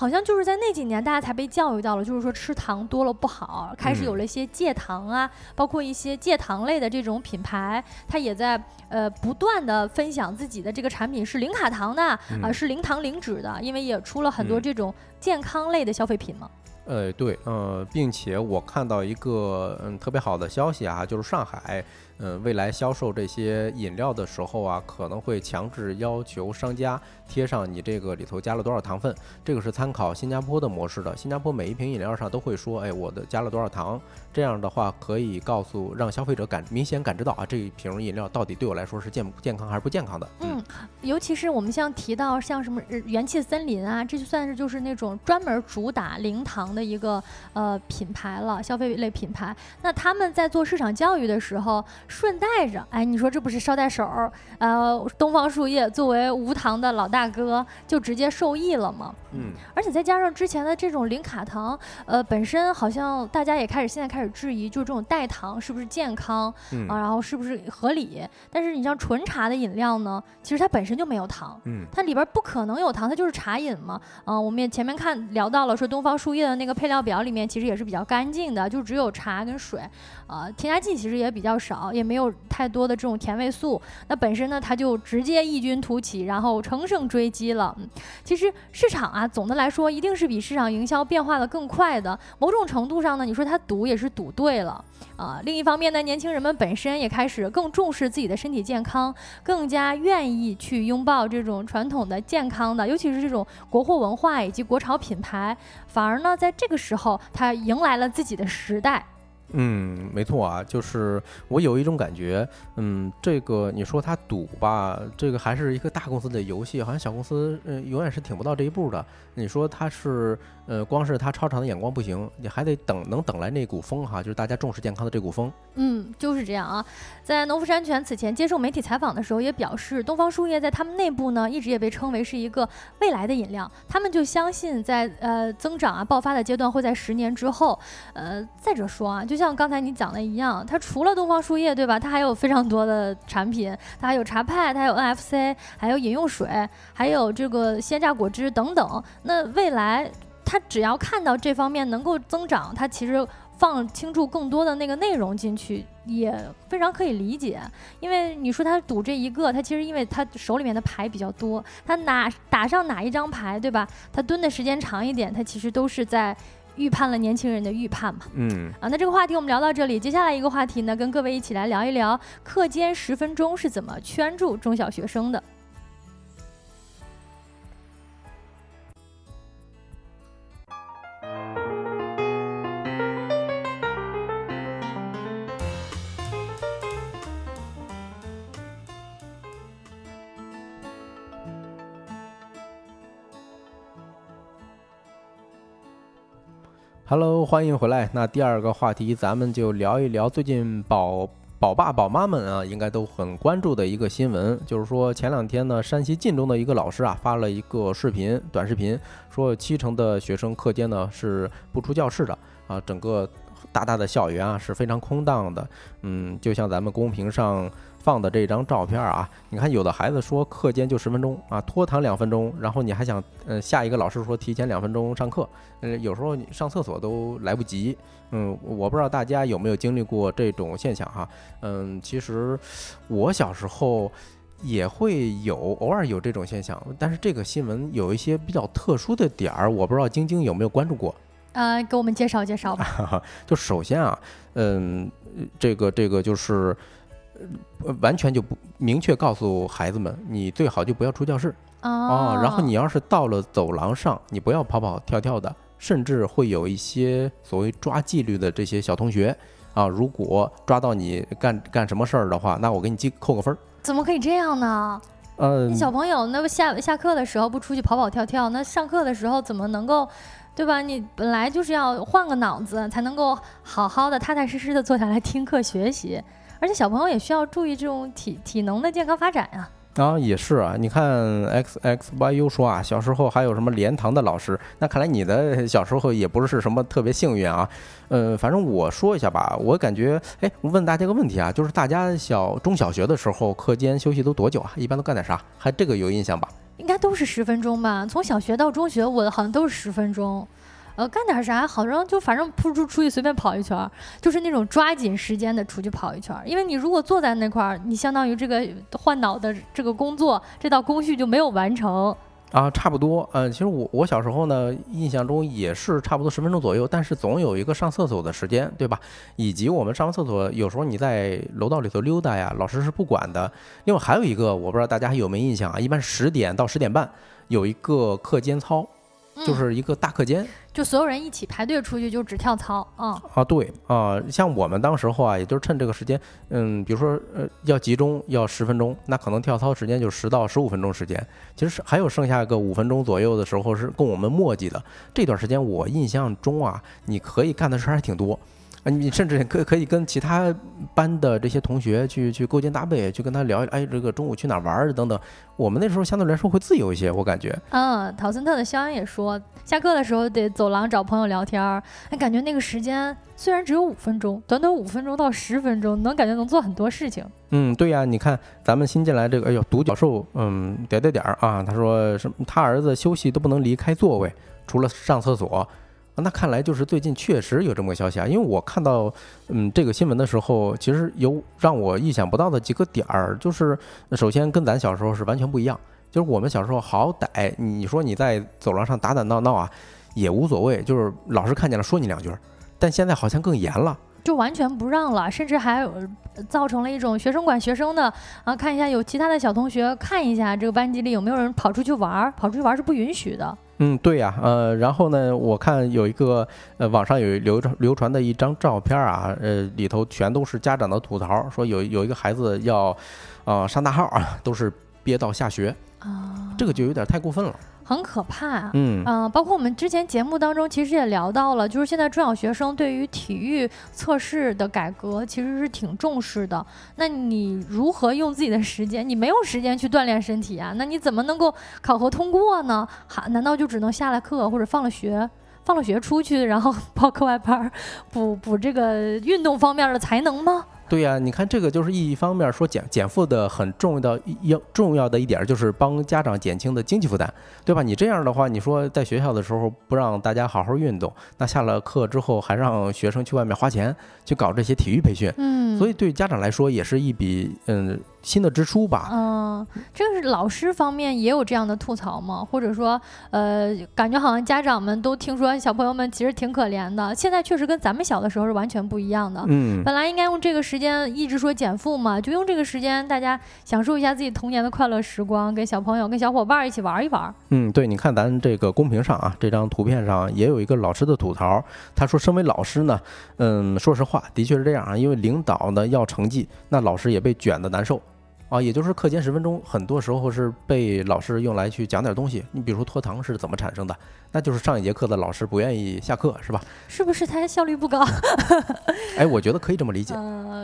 好像就是在那几年，大家才被教育到了，就是说吃糖多了不好，开始有了一些戒糖啊，包括一些戒糖类的这种品牌，它也在呃不断的分享自己的这个产品是零卡糖的啊，是零糖零脂的，因为也出了很多这种健康类的消费品嘛。呃，对，呃，并且我看到一个嗯特别好的消息啊，就是上海。嗯，未来销售这些饮料的时候啊，可能会强制要求商家贴上你这个里头加了多少糖分。这个是参考新加坡的模式的。新加坡每一瓶饮料上都会说，哎，我的加了多少糖。这样的话可以告诉让消费者感明显感知到啊，这一瓶饮料到底对我来说是健健康还是不健康的。嗯，尤其是我们像提到像什么元气森林啊，这就算是就是那种专门主打零糖的一个呃品牌了，消费类品牌。那他们在做市场教育的时候。顺带着，哎，你说这不是捎带手儿？呃，东方树叶作为无糖的老大哥，就直接受益了吗？嗯，而且再加上之前的这种零卡糖，呃，本身好像大家也开始现在开始质疑，就这种代糖是不是健康啊？然后是不是合理？但是你像纯茶的饮料呢，其实它本身就没有糖，嗯，它里边不可能有糖，它就是茶饮嘛。嗯，我们也前面看聊到了，说东方树叶的那个配料表里面其实也是比较干净的，就只有茶跟水，呃，添加剂其实也比较少，也。也没有太多的这种甜味素，那本身呢，它就直接异军突起，然后乘胜追击了。其实市场啊，总的来说一定是比市场营销变化的更快的。某种程度上呢，你说它赌也是赌对了啊。另一方面呢，年轻人们本身也开始更重视自己的身体健康，更加愿意去拥抱这种传统的健康的，尤其是这种国货文化以及国潮品牌。反而呢，在这个时候，它迎来了自己的时代。嗯，没错啊，就是我有一种感觉，嗯，这个你说它赌吧，这个还是一个大公司的游戏，好像小公司嗯永远是挺不到这一步的。你说它是。呃，光是它超长的眼光不行，你还得等能等来那股风哈，就是大家重视健康的这股风。嗯，就是这样啊。在农夫山泉此前接受媒体采访的时候，也表示东方树叶在他们内部呢，一直也被称为是一个未来的饮料。他们就相信在呃增长啊爆发的阶段会在十年之后。呃，再者说啊，就像。刚才你讲的一样，它除了东方树叶，对吧？它还有非常多的产品，它还有茶派，它有 NFC，还有饮用水，还有这个鲜榨果汁等等。那未来它只要看到这方面能够增长，它其实。放清楚更多的那个内容进去，也非常可以理解。因为你说他赌这一个，他其实因为他手里面的牌比较多，他哪打上哪一张牌，对吧？他蹲的时间长一点，他其实都是在预判了年轻人的预判嘛。嗯。啊，那这个话题我们聊到这里，接下来一个话题呢，跟各位一起来聊一聊课间十分钟是怎么圈住中小学生的。Hello，欢迎回来。那第二个话题，咱们就聊一聊最近宝宝爸宝妈们啊，应该都很关注的一个新闻，就是说前两天呢，山西晋中的一个老师啊，发了一个视频，短视频，说七成的学生课间呢是不出教室的啊，整个大大的校园啊是非常空荡的。嗯，就像咱们公屏上。放的这张照片啊，你看有的孩子说课间就十分钟啊，拖堂两分钟，然后你还想，呃，下一个老师说提前两分钟上课，呃，有时候你上厕所都来不及，嗯，我不知道大家有没有经历过这种现象哈，嗯，其实我小时候也会有偶尔有这种现象，但是这个新闻有一些比较特殊的点儿，我不知道晶晶有没有关注过，呃，给我们介绍介绍吧。就首先啊，嗯，这个这个就是。完全就不明确告诉孩子们，你最好就不要出教室哦。然后你要是到了走廊上，你不要跑跑跳跳的，甚至会有一些所谓抓纪律的这些小同学啊，如果抓到你干干什么事儿的话，那我给你记扣个分儿。怎么可以这样呢？嗯，小朋友，那不下下课的时候不出去跑跑跳跳，那上课的时候怎么能够，对吧？你本来就是要换个脑子，才能够好好的、踏踏实实的坐下来听课学习。而且小朋友也需要注意这种体体能的健康发展呀。啊，也是啊。你看 X X Y U 说啊，小时候还有什么连堂的老师？那看来你的小时候也不是什么特别幸运啊。呃，反正我说一下吧，我感觉，哎，我问大家个问题啊，就是大家小中小学的时候课间休息都多久啊？一般都干点啥？还这个有印象吧？应该都是十分钟吧。从小学到中学，我好像都是十分钟。呃，干点啥？好像就反正不出出去随便跑一圈，就是那种抓紧时间的出去跑一圈。因为你如果坐在那块儿，你相当于这个换脑的这个工作，这道工序就没有完成啊。差不多，嗯，其实我我小时候呢，印象中也是差不多十分钟左右，但是总有一个上厕所的时间，对吧？以及我们上完厕所，有时候你在楼道里头溜达呀，老师是不管的。另外还有一个，我不知道大家还有没有印象啊？一般十点到十点半有一个课间操。就是一个大课间，就所有人一起排队出去就只跳操啊啊对啊，像我们当时候啊，也就是趁这个时间，嗯，比如说呃要集中要十分钟，那可能跳操时间就十到十五分钟时间，其实还有剩下个五分钟左右的时候是供我们墨迹的。这段时间我印象中啊，你可以干的事儿还挺多。啊，你甚至可可以跟其他班的这些同学去去勾肩搭背，去跟他聊，哎，这个中午去哪玩儿等等。我们那时候相对来说会自由一些，我感觉。嗯，陶森特的肖恩也说，下课的时候得走廊找朋友聊天儿。哎，感觉那个时间虽然只有五分钟，短短五分钟到十分钟，能感觉能做很多事情。嗯，对呀，你看咱们新进来这个，哎呦，独角兽，嗯，点点点儿啊，他说什么？他儿子休息都不能离开座位，除了上厕所。那看来就是最近确实有这么个消息啊，因为我看到嗯这个新闻的时候，其实有让我意想不到的几个点儿，就是首先跟咱小时候是完全不一样，就是我们小时候好歹你说你在走廊上打打闹闹啊也无所谓，就是老师看见了说你两句，但现在好像更严了，就完全不让了，甚至还造成了一种学生管学生的啊，看一下有其他的小同学看一下这个班级里有没有人跑出去玩儿，跑出去玩儿是不允许的。嗯，对呀，呃，然后呢，我看有一个呃，网上有流传流传的一张照片啊，呃，里头全都是家长的吐槽，说有有一个孩子要，呃，上大号啊，都是憋到下学啊，这个就有点太过分了。很可怕，嗯包括我们之前节目当中其实也聊到了，就是现在中小学生对于体育测试的改革其实是挺重视的。那你如何用自己的时间？你没有时间去锻炼身体啊？那你怎么能够考核通过呢？还难道就只能下了课或者放了学，放了学出去，然后报课外班，补补这个运动方面的才能吗？对呀，你看这个就是一方面说减减负的很重要的要重要的一点就是帮家长减轻的经济负担，对吧？你这样的话，你说在学校的时候不让大家好好运动，那下了课之后还让学生去外面花钱去搞这些体育培训，嗯，所以对家长来说也是一笔嗯。新的支出吧，嗯，这个是老师方面也有这样的吐槽吗？或者说，呃，感觉好像家长们都听说小朋友们其实挺可怜的。现在确实跟咱们小的时候是完全不一样的。嗯，本来应该用这个时间一直说减负嘛，就用这个时间大家享受一下自己童年的快乐时光，跟小朋友、跟小伙伴一起玩一玩。嗯，对，你看咱这个公屏上啊，这张图片上也有一个老师的吐槽，他说，身为老师呢，嗯，说实话，的确是这样啊，因为领导呢要成绩，那老师也被卷的难受。啊，也就是课间十分钟，很多时候是被老师用来去讲点东西。你比如说拖堂是怎么产生的？那就是上一节课的老师不愿意下课，是吧？是不是他效率不高？哎，我觉得可以这么理解。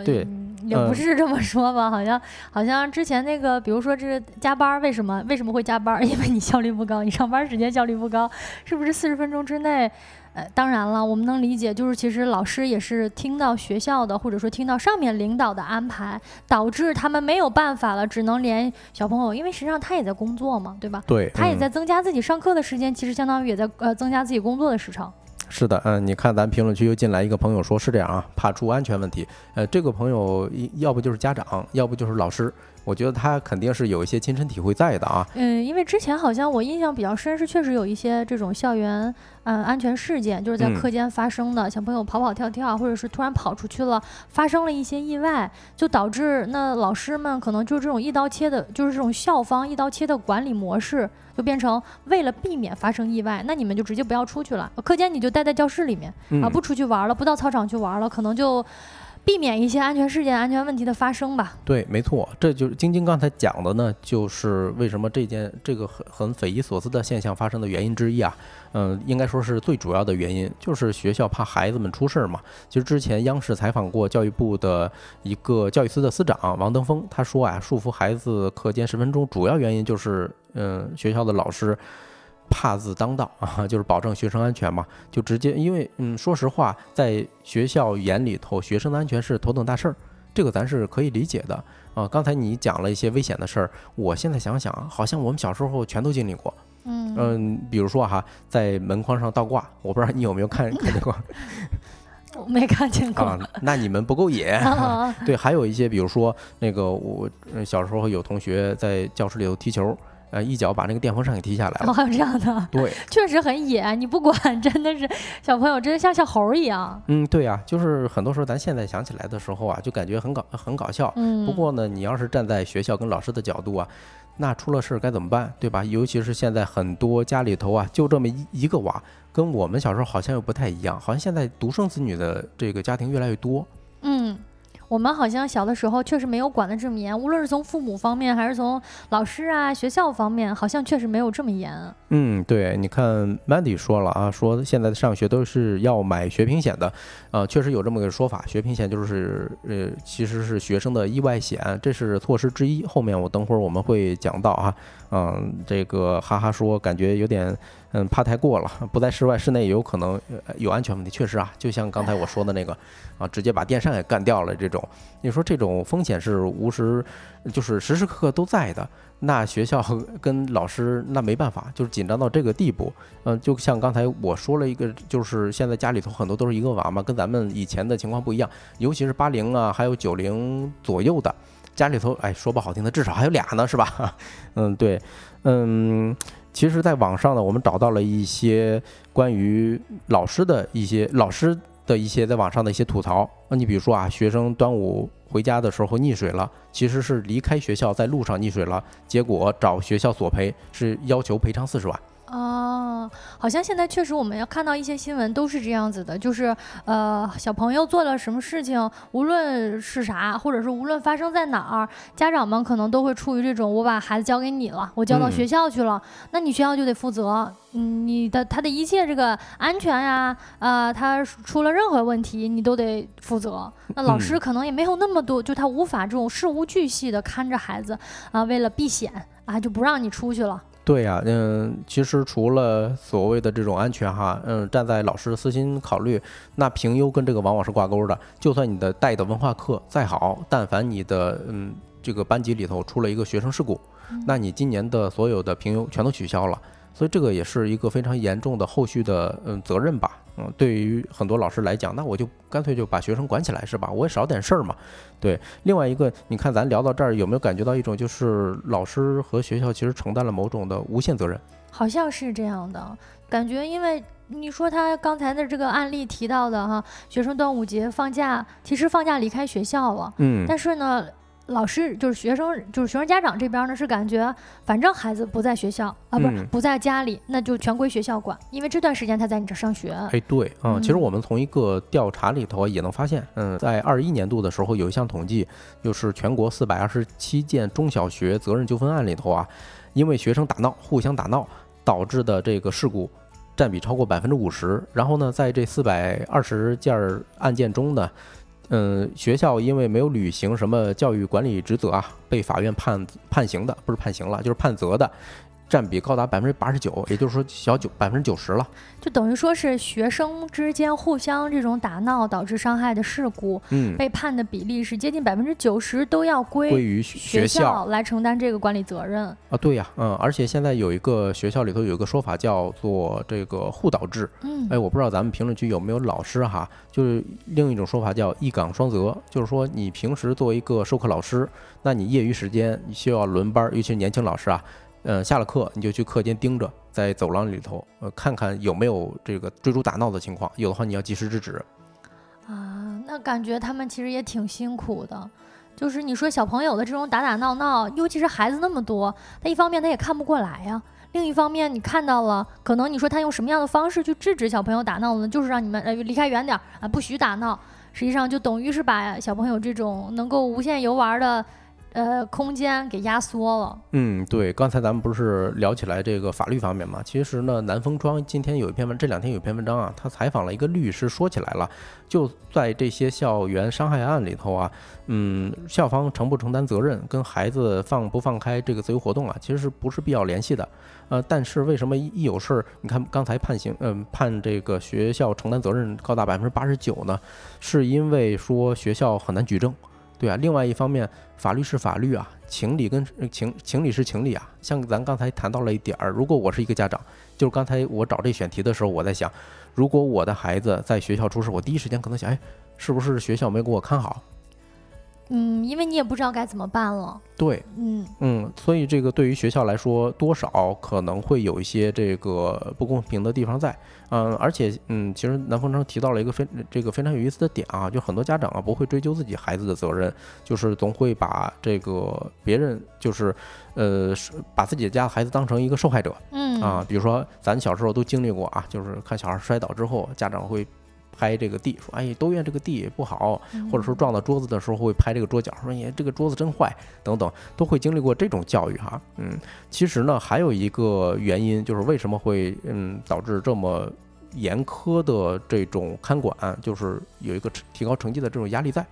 对，也不是这么说吧？好像好像之前那个，比如说这加班，为什么为什么会加班？因为你效率不高，你上班时间效率不高，是不是四十分钟之内？呃，当然了，我们能理解，就是其实老师也是听到学校的，或者说听到上面领导的安排，导致他们没有办法了，只能连小朋友，因为实际上他也在工作嘛，对吧？对，他也在增加自己上课的时间，其实相当于也在呃增加自己工作的时长。是的，嗯，你看咱评论区又进来一个朋友说，是这样啊，怕出安全问题。呃，这个朋友要不就是家长，要不就是老师。我觉得他肯定是有一些亲身体会在的啊。嗯，因为之前好像我印象比较深，是确实有一些这种校园嗯安全事件，就是在课间发生的，小朋友跑跑跳跳，或者是突然跑出去了，发生了一些意外，就导致那老师们可能就是这种一刀切的，就是这种校方一刀切的管理模式，就变成为了避免发生意外，那你们就直接不要出去了，课间你就待在教室里面啊，不出去玩了，不到操场去玩了，可能就。避免一些安全事件、安全问题的发生吧。对，没错，这就是晶晶刚才讲的呢，就是为什么这件这个很很匪夷所思的现象发生的原因之一啊。嗯，应该说是最主要的原因，就是学校怕孩子们出事儿嘛。其实之前央视采访过教育部的一个教育司的司长王登峰，他说啊，束缚孩子课间十分钟，主要原因就是嗯，学校的老师。怕字当道 啊，就是保证学生安全嘛，就直接因为嗯，说实话，在学校眼里头，学生的安全是头等大事儿，这个咱是可以理解的啊。刚才你讲了一些危险的事儿，我现在想想啊，好像我们小时候全都经历过。嗯嗯，比如说哈，在门框上倒挂，我不知道你有没有看看见过？我没看见过啊。那你们不够野。对，还有一些，比如说那个我小时候有同学在教室里头踢球。呃，一脚把那个电风扇给踢下来了。还有这样的？对，确实很野。你不管，真的是小朋友，真的像小猴一样。嗯，对呀，就是很多时候咱现在想起来的时候啊，就感觉很搞很搞笑。嗯。不过呢，你要是站在学校跟老师的角度啊，那出了事该怎么办，对吧？尤其是现在很多家里头啊，就这么一一个娃，跟我们小时候好像又不太一样，好像现在独生子女的这个家庭越来越多。我们好像小的时候确实没有管得这么严，无论是从父母方面还是从老师啊、学校方面，好像确实没有这么严。嗯，对，你看 Mandy 说了啊，说现在的上学都是要买学平险的，呃，确实有这么个说法，学平险就是呃，其实是学生的意外险，这是措施之一。后面我等会儿我们会讲到啊，嗯，这个哈哈说感觉有点。嗯，怕太过了，不在室外，室内也有可能有安全问题。确实啊，就像刚才我说的那个，啊，直接把电扇给干掉了这种。你说这种风险是无时，就是时时刻刻都在的。那学校跟老师那没办法，就是紧张到这个地步。嗯，就像刚才我说了一个，就是现在家里头很多都是一个娃嘛，跟咱们以前的情况不一样。尤其是八零啊，还有九零左右的家里头，哎，说不好听的，至少还有俩呢，是吧？嗯，对，嗯。其实，在网上呢，我们找到了一些关于老师的一些老师的一些在网上的一些吐槽。那你比如说啊，学生端午回家的时候溺水了，其实是离开学校在路上溺水了，结果找学校索赔，是要求赔偿四十万。哦，好像现在确实我们要看到一些新闻都是这样子的，就是呃小朋友做了什么事情，无论是啥，或者是无论发生在哪儿，家长们可能都会出于这种我把孩子交给你了，我交到学校去了，那你学校就得负责，嗯，你的他的一切这个安全呀，啊，他出了任何问题你都得负责。那老师可能也没有那么多，就他无法这种事无巨细的看着孩子啊，为了避险啊就不让你出去了。对呀，嗯，其实除了所谓的这种安全哈，嗯，站在老师的私心考虑，那评优跟这个往往是挂钩的。就算你的带的文化课再好，但凡你的嗯这个班级里头出了一个学生事故，那你今年的所有的评优全都取消了。所以这个也是一个非常严重的后续的嗯责任吧，嗯，对于很多老师来讲，那我就干脆就把学生管起来是吧？我也少点事儿嘛。对，另外一个，你看咱聊到这儿，有没有感觉到一种就是老师和学校其实承担了某种的无限责任？好像是这样的感觉，因为你说他刚才的这个案例提到的哈，学生端午节放假，其实放假离开学校了，嗯，但是呢。老师就是学生，就是学生家长这边呢，是感觉反正孩子不在学校啊，不是不在家里，那就全归学校管，因为这段时间他在你这上学。哎，对，嗯，其实我们从一个调查里头也能发现，嗯，在二一年度的时候有一项统计，就是全国四百二十七件中小学责任纠纷案里头啊，因为学生打闹、互相打闹导致的这个事故占比超过百分之五十。然后呢，在这四百二十件案件中呢。嗯，学校因为没有履行什么教育管理职责啊，被法院判判刑的，不是判刑了，就是判责的。占比高达百分之八十九，也就是说小九百分之九十了，就等于说是学生之间互相这种打闹导致伤害的事故，嗯，被判的比例是接近百分之九十都要归归于学校来承担这个管理责任啊，对呀，嗯，而且现在有一个学校里头有一个说法叫做这个互导制，嗯，哎，我不知道咱们评论区有没有老师哈，就是另一种说法叫一岗双责，就是说你平时作为一个授课老师，那你业余时间你需要轮班，尤其是年轻老师啊。嗯，下了课你就去课间盯着，在走廊里头，呃，看看有没有这个追逐打闹的情况，有的话你要及时制止。啊，那感觉他们其实也挺辛苦的。就是你说小朋友的这种打打闹闹，尤其是孩子那么多，他一方面他也看不过来呀，另一方面你看到了，可能你说他用什么样的方式去制止小朋友打闹呢？就是让你们呃离开远点儿啊，不许打闹。实际上就等于是把小朋友这种能够无限游玩的。呃，空间给压缩了。嗯，对，刚才咱们不是聊起来这个法律方面嘛？其实呢，南风窗今天有一篇文，这两天有一篇文章啊，他采访了一个律师，说起来了，就在这些校园伤害案里头啊，嗯，校方承不承担责任，跟孩子放不放开这个自由活动啊，其实是不是必要联系的？呃，但是为什么一有事儿，你看刚才判刑，嗯，判这个学校承担责任高达百分之八十九呢？是因为说学校很难举证。对啊，另外一方面，法律是法律啊，情理跟情情理是情理啊。像咱刚才谈到了一点儿，如果我是一个家长，就是刚才我找这选题的时候，我在想，如果我的孩子在学校出事，我第一时间可能想，哎，是不是学校没给我看好？嗯，因为你也不知道该怎么办了。对，嗯嗯，所以这个对于学校来说，多少可能会有一些这个不公平的地方在。嗯，而且嗯，其实南风城提到了一个非这个非常有意思的点啊，就很多家长啊不会追究自己孩子的责任，就是总会把这个别人就是呃把自己的家孩子当成一个受害者。嗯啊，比如说咱小时候都经历过啊，就是看小孩摔倒之后，家长会。拍这个地，说哎，都怨这个地不好，或者说撞到桌子的时候会拍这个桌角，说你这个桌子真坏，等等，都会经历过这种教育哈。嗯，其实呢，还有一个原因就是为什么会嗯导致这么严苛的这种看管，就是有一个提高成绩的这种压力在。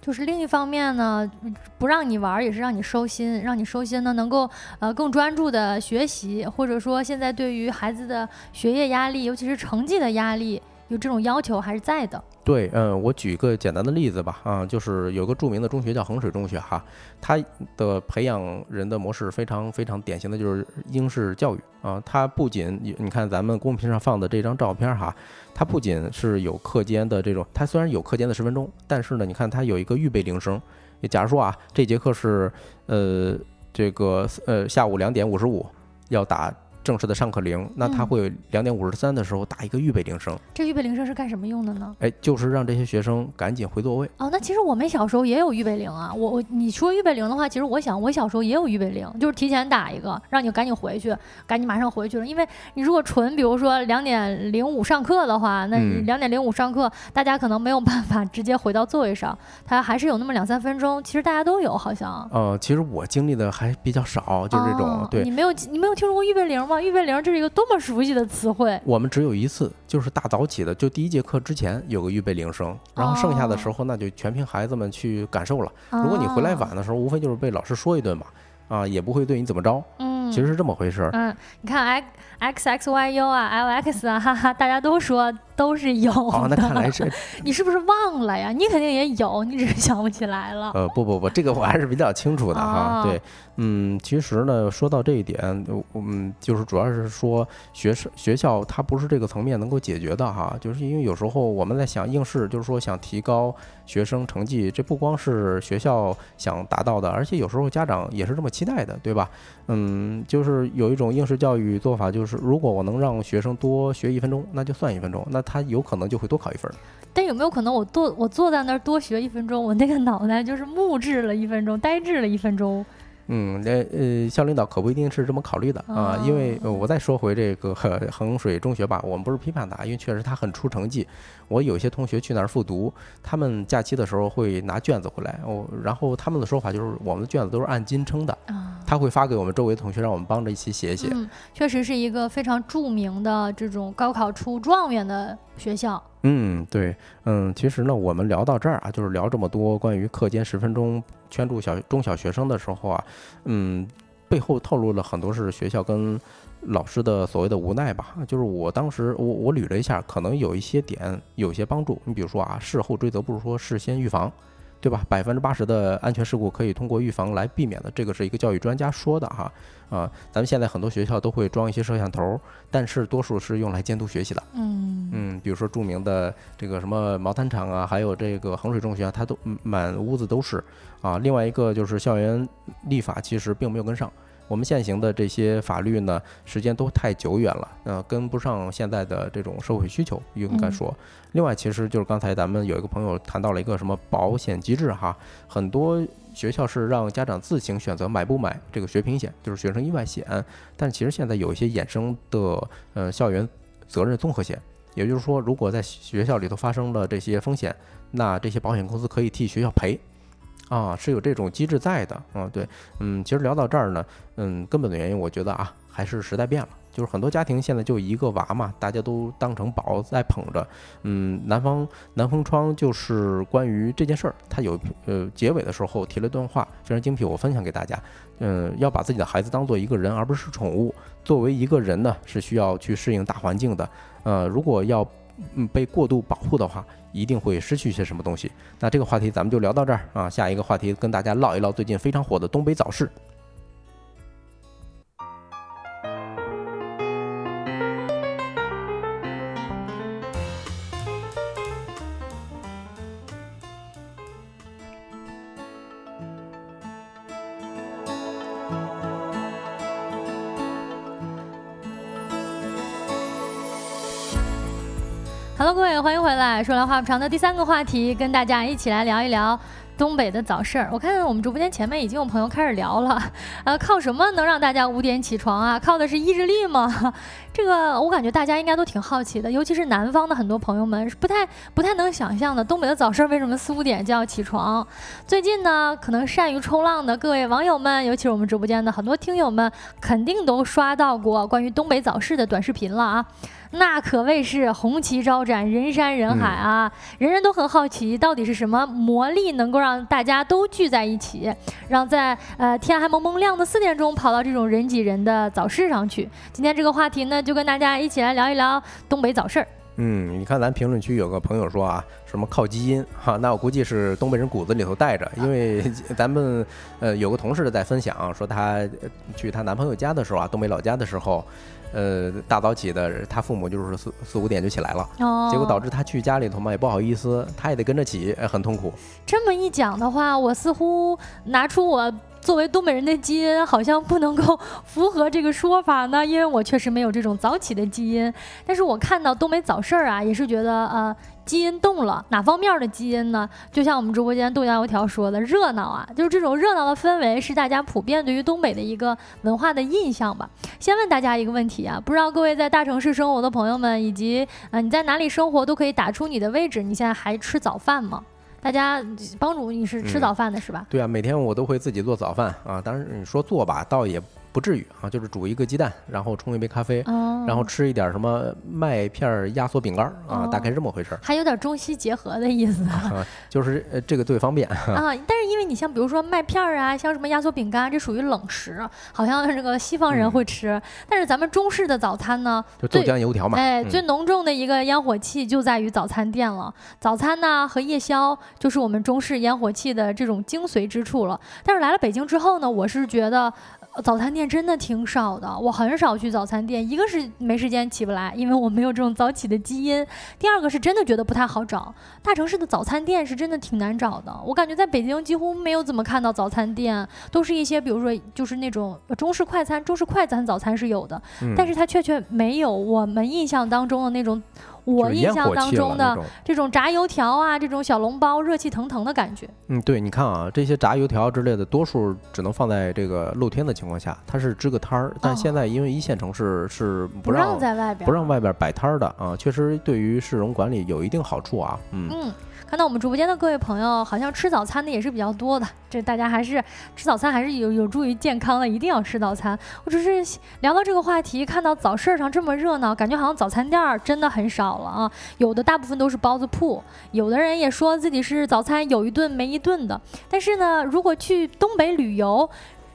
就是另一方面呢，不让你玩也是让你收心，让你收心呢，能够呃更专注的学习，或者说现在对于孩子的学业压力，尤其是成绩的压力。就这种要求还是在的。对，嗯，我举一个简单的例子吧，啊，就是有个著名的中学叫衡水中学哈，它的培养人的模式非常非常典型的就是英式教育啊。它不仅你看咱们公屏上放的这张照片哈，它不仅是有课间的这种，它虽然有课间的十分钟，但是呢，你看它有一个预备铃声。假如说啊，这节课是呃这个呃下午两点五十五要打。正式的上课铃，那他会两点五十三的时候打一个预备铃声。这预备铃声是干什么用的呢？哎，就是让这些学生赶紧回座位。哦，那其实我们小时候也有预备铃啊。我我你说预备铃的话，其实我想我小时候也有预备铃，就是提前打一个，让你赶紧回去，赶紧马上回去了。因为你如果纯比如说两点零五上课的话，那你两点零五上课，大家可能没有办法直接回到座位上，他还是有那么两三分钟。其实大家都有好像。呃，其实我经历的还比较少，就是这种。对，你没有你没有听说过预备铃吗？预备铃，这是一个多么熟悉的词汇。我们只有一次，就是大早起的，就第一节课之前有个预备铃声，然后剩下的时候那就全凭孩子们去感受了。如果你回来晚的时候，无非就是被老师说一顿嘛，啊，也不会对你怎么着。嗯。其实是这么回事。嗯，你看 x x x y u 啊，l x 啊，哈哈，大家都说都是有。哦，那看来是 你是不是忘了呀？你肯定也有，你只是想不起来了。呃，不不不，这个我还是比较清楚的哈。对，嗯，其实呢，说到这一点，嗯，就是主要是说学生学校它不是这个层面能够解决的哈。就是因为有时候我们在想应试，就是说想提高学生成绩，这不光是学校想达到的，而且有时候家长也是这么期待的，对吧？嗯，就是有一种应试教育做法，就是如果我能让学生多学一分钟，那就算一分钟，那他他有可能就会多考一分。但有没有可能我坐我坐在那儿多学一分钟，我那个脑袋就是木质了一分钟，呆滞了一分钟？嗯，那呃，校领导可不一定是这么考虑的啊，因为我再说回这个 衡水中学吧，我们不是批判他，因为确实他很出成绩。我有些同学去那儿复读，他们假期的时候会拿卷子回来，哦，然后他们的说法就是我们的卷子都是按斤称的，他会发给我们周围的同学，让我们帮着一起写一写。嗯，确实是一个非常著名的这种高考出状元的学校。嗯，对，嗯，其实呢，我们聊到这儿啊，就是聊这么多关于课间十分钟圈住小中小学生的时候啊，嗯，背后透露了很多是学校跟老师的所谓的无奈吧。就是我当时我我捋了一下，可能有一些点有一些帮助。你比如说啊，事后追责不如说事先预防。对吧？百分之八十的安全事故可以通过预防来避免的，这个是一个教育专家说的哈。啊，咱们现在很多学校都会装一些摄像头，但是多数是用来监督学习的。嗯嗯，比如说著名的这个什么毛坦厂啊，还有这个衡水中学，它都满屋子都是啊。另外一个就是校园立法其实并没有跟上。我们现行的这些法律呢，时间都太久远了，呃，跟不上现在的这种社会需求，应该说。另外，其实就是刚才咱们有一个朋友谈到了一个什么保险机制哈，很多学校是让家长自行选择买不买这个学平险，就是学生意外险。但其实现在有一些衍生的呃校园责任综合险，也就是说，如果在学校里头发生了这些风险，那这些保险公司可以替学校赔。啊，是有这种机制在的啊，对，嗯，其实聊到这儿呢，嗯，根本的原因，我觉得啊，还是时代变了，就是很多家庭现在就一个娃嘛，大家都当成宝在捧着，嗯，南方南风窗就是关于这件事儿，他有呃结尾的时候提了一段话，非常精辟，我分享给大家，嗯，要把自己的孩子当做一个人，而不是宠物，作为一个人呢，是需要去适应大环境的，呃，如果要。嗯，被过度保护的话，一定会失去一些什么东西。那这个话题咱们就聊到这儿啊，下一个话题跟大家唠一唠最近非常火的东北早市。各位，欢迎回来。说来话不长的第三个话题，跟大家一起来聊一聊东北的早市儿。我看我们直播间前面已经有朋友开始聊了，呃，靠什么能让大家五点起床啊？靠的是意志力吗？这个我感觉大家应该都挺好奇的，尤其是南方的很多朋友们是不太不太能想象的，东北的早市为什么四五点就要起床？最近呢，可能善于冲浪的各位网友们，尤其是我们直播间的很多听友们，肯定都刷到过关于东北早市的短视频了啊。那可谓是红旗招展，人山人海啊！人人都很好奇，到底是什么魔力能够让大家都聚在一起，让在呃天还蒙蒙亮的四点钟跑到这种人挤人的早市上去？今天这个话题呢，就跟大家一起来聊一聊东北早市。嗯，你看咱评论区有个朋友说啊，什么靠基因哈，那我估计是东北人骨子里头带着，因为 咱们呃有个同事在分享说她去她男朋友家的时候啊，东北老家的时候。呃，大早起的，他父母就是四四五点就起来了，结果导致他去家里头嘛也不好意思，他也得跟着起，很痛苦。这么一讲的话，我似乎拿出我。作为东北人的基因，好像不能够符合这个说法呢，因为我确实没有这种早起的基因。但是我看到东北早市儿啊，也是觉得呃基因动了。哪方面的基因呢？就像我们直播间豆浆油条说的，热闹啊，就是这种热闹的氛围是大家普遍对于东北的一个文化的印象吧。先问大家一个问题啊，不知道各位在大城市生活的朋友们，以及啊你在哪里生活，都可以打出你的位置。你现在还吃早饭吗？大家帮主，你是吃早饭的是吧？对啊，每天我都会自己做早饭啊。当然你说做吧，倒也不至于啊，就是煮一个鸡蛋，然后冲一杯咖啡。然后吃一点什么麦片压缩饼干啊，大概是这么回事儿。还有点中西结合的意思，就是呃这个最方便 啊。但是因为你像比如说麦片啊，像什么压缩饼干，这属于冷食，好像这个西方人会吃。但是咱们中式的早餐呢，就豆浆油条嘛。哎，最浓重的一个烟火气就在于早餐店了。早餐呢和夜宵就是我们中式烟火气的这种精髓之处了。但是来了北京之后呢，我是觉得。早餐店真的挺少的，我很少去早餐店。一个是没时间起不来，因为我没有这种早起的基因；第二个是真的觉得不太好找。大城市的早餐店是真的挺难找的，我感觉在北京几乎没有怎么看到早餐店，都是一些比如说就是那种中式快餐，中式快餐早餐是有的，但是它确确没有我们印象当中的那种。我印象当中的这种炸油条啊，这种小笼包，热气腾腾的感觉。嗯，对，你看啊，这些炸油条之类的，多数只能放在这个露天的情况下，它是支个摊儿。但现在因为一线城市是不让在外边不让外边摆摊儿的啊，确实对于市容管理有一定好处啊。嗯。看到我们直播间的各位朋友，好像吃早餐的也是比较多的。这大家还是吃早餐还是有有助于健康的，一定要吃早餐。我只是聊到这个话题，看到早市上这么热闹，感觉好像早餐店真的很少了啊。有的大部分都是包子铺，有的人也说自己是早餐有一顿没一顿的。但是呢，如果去东北旅游，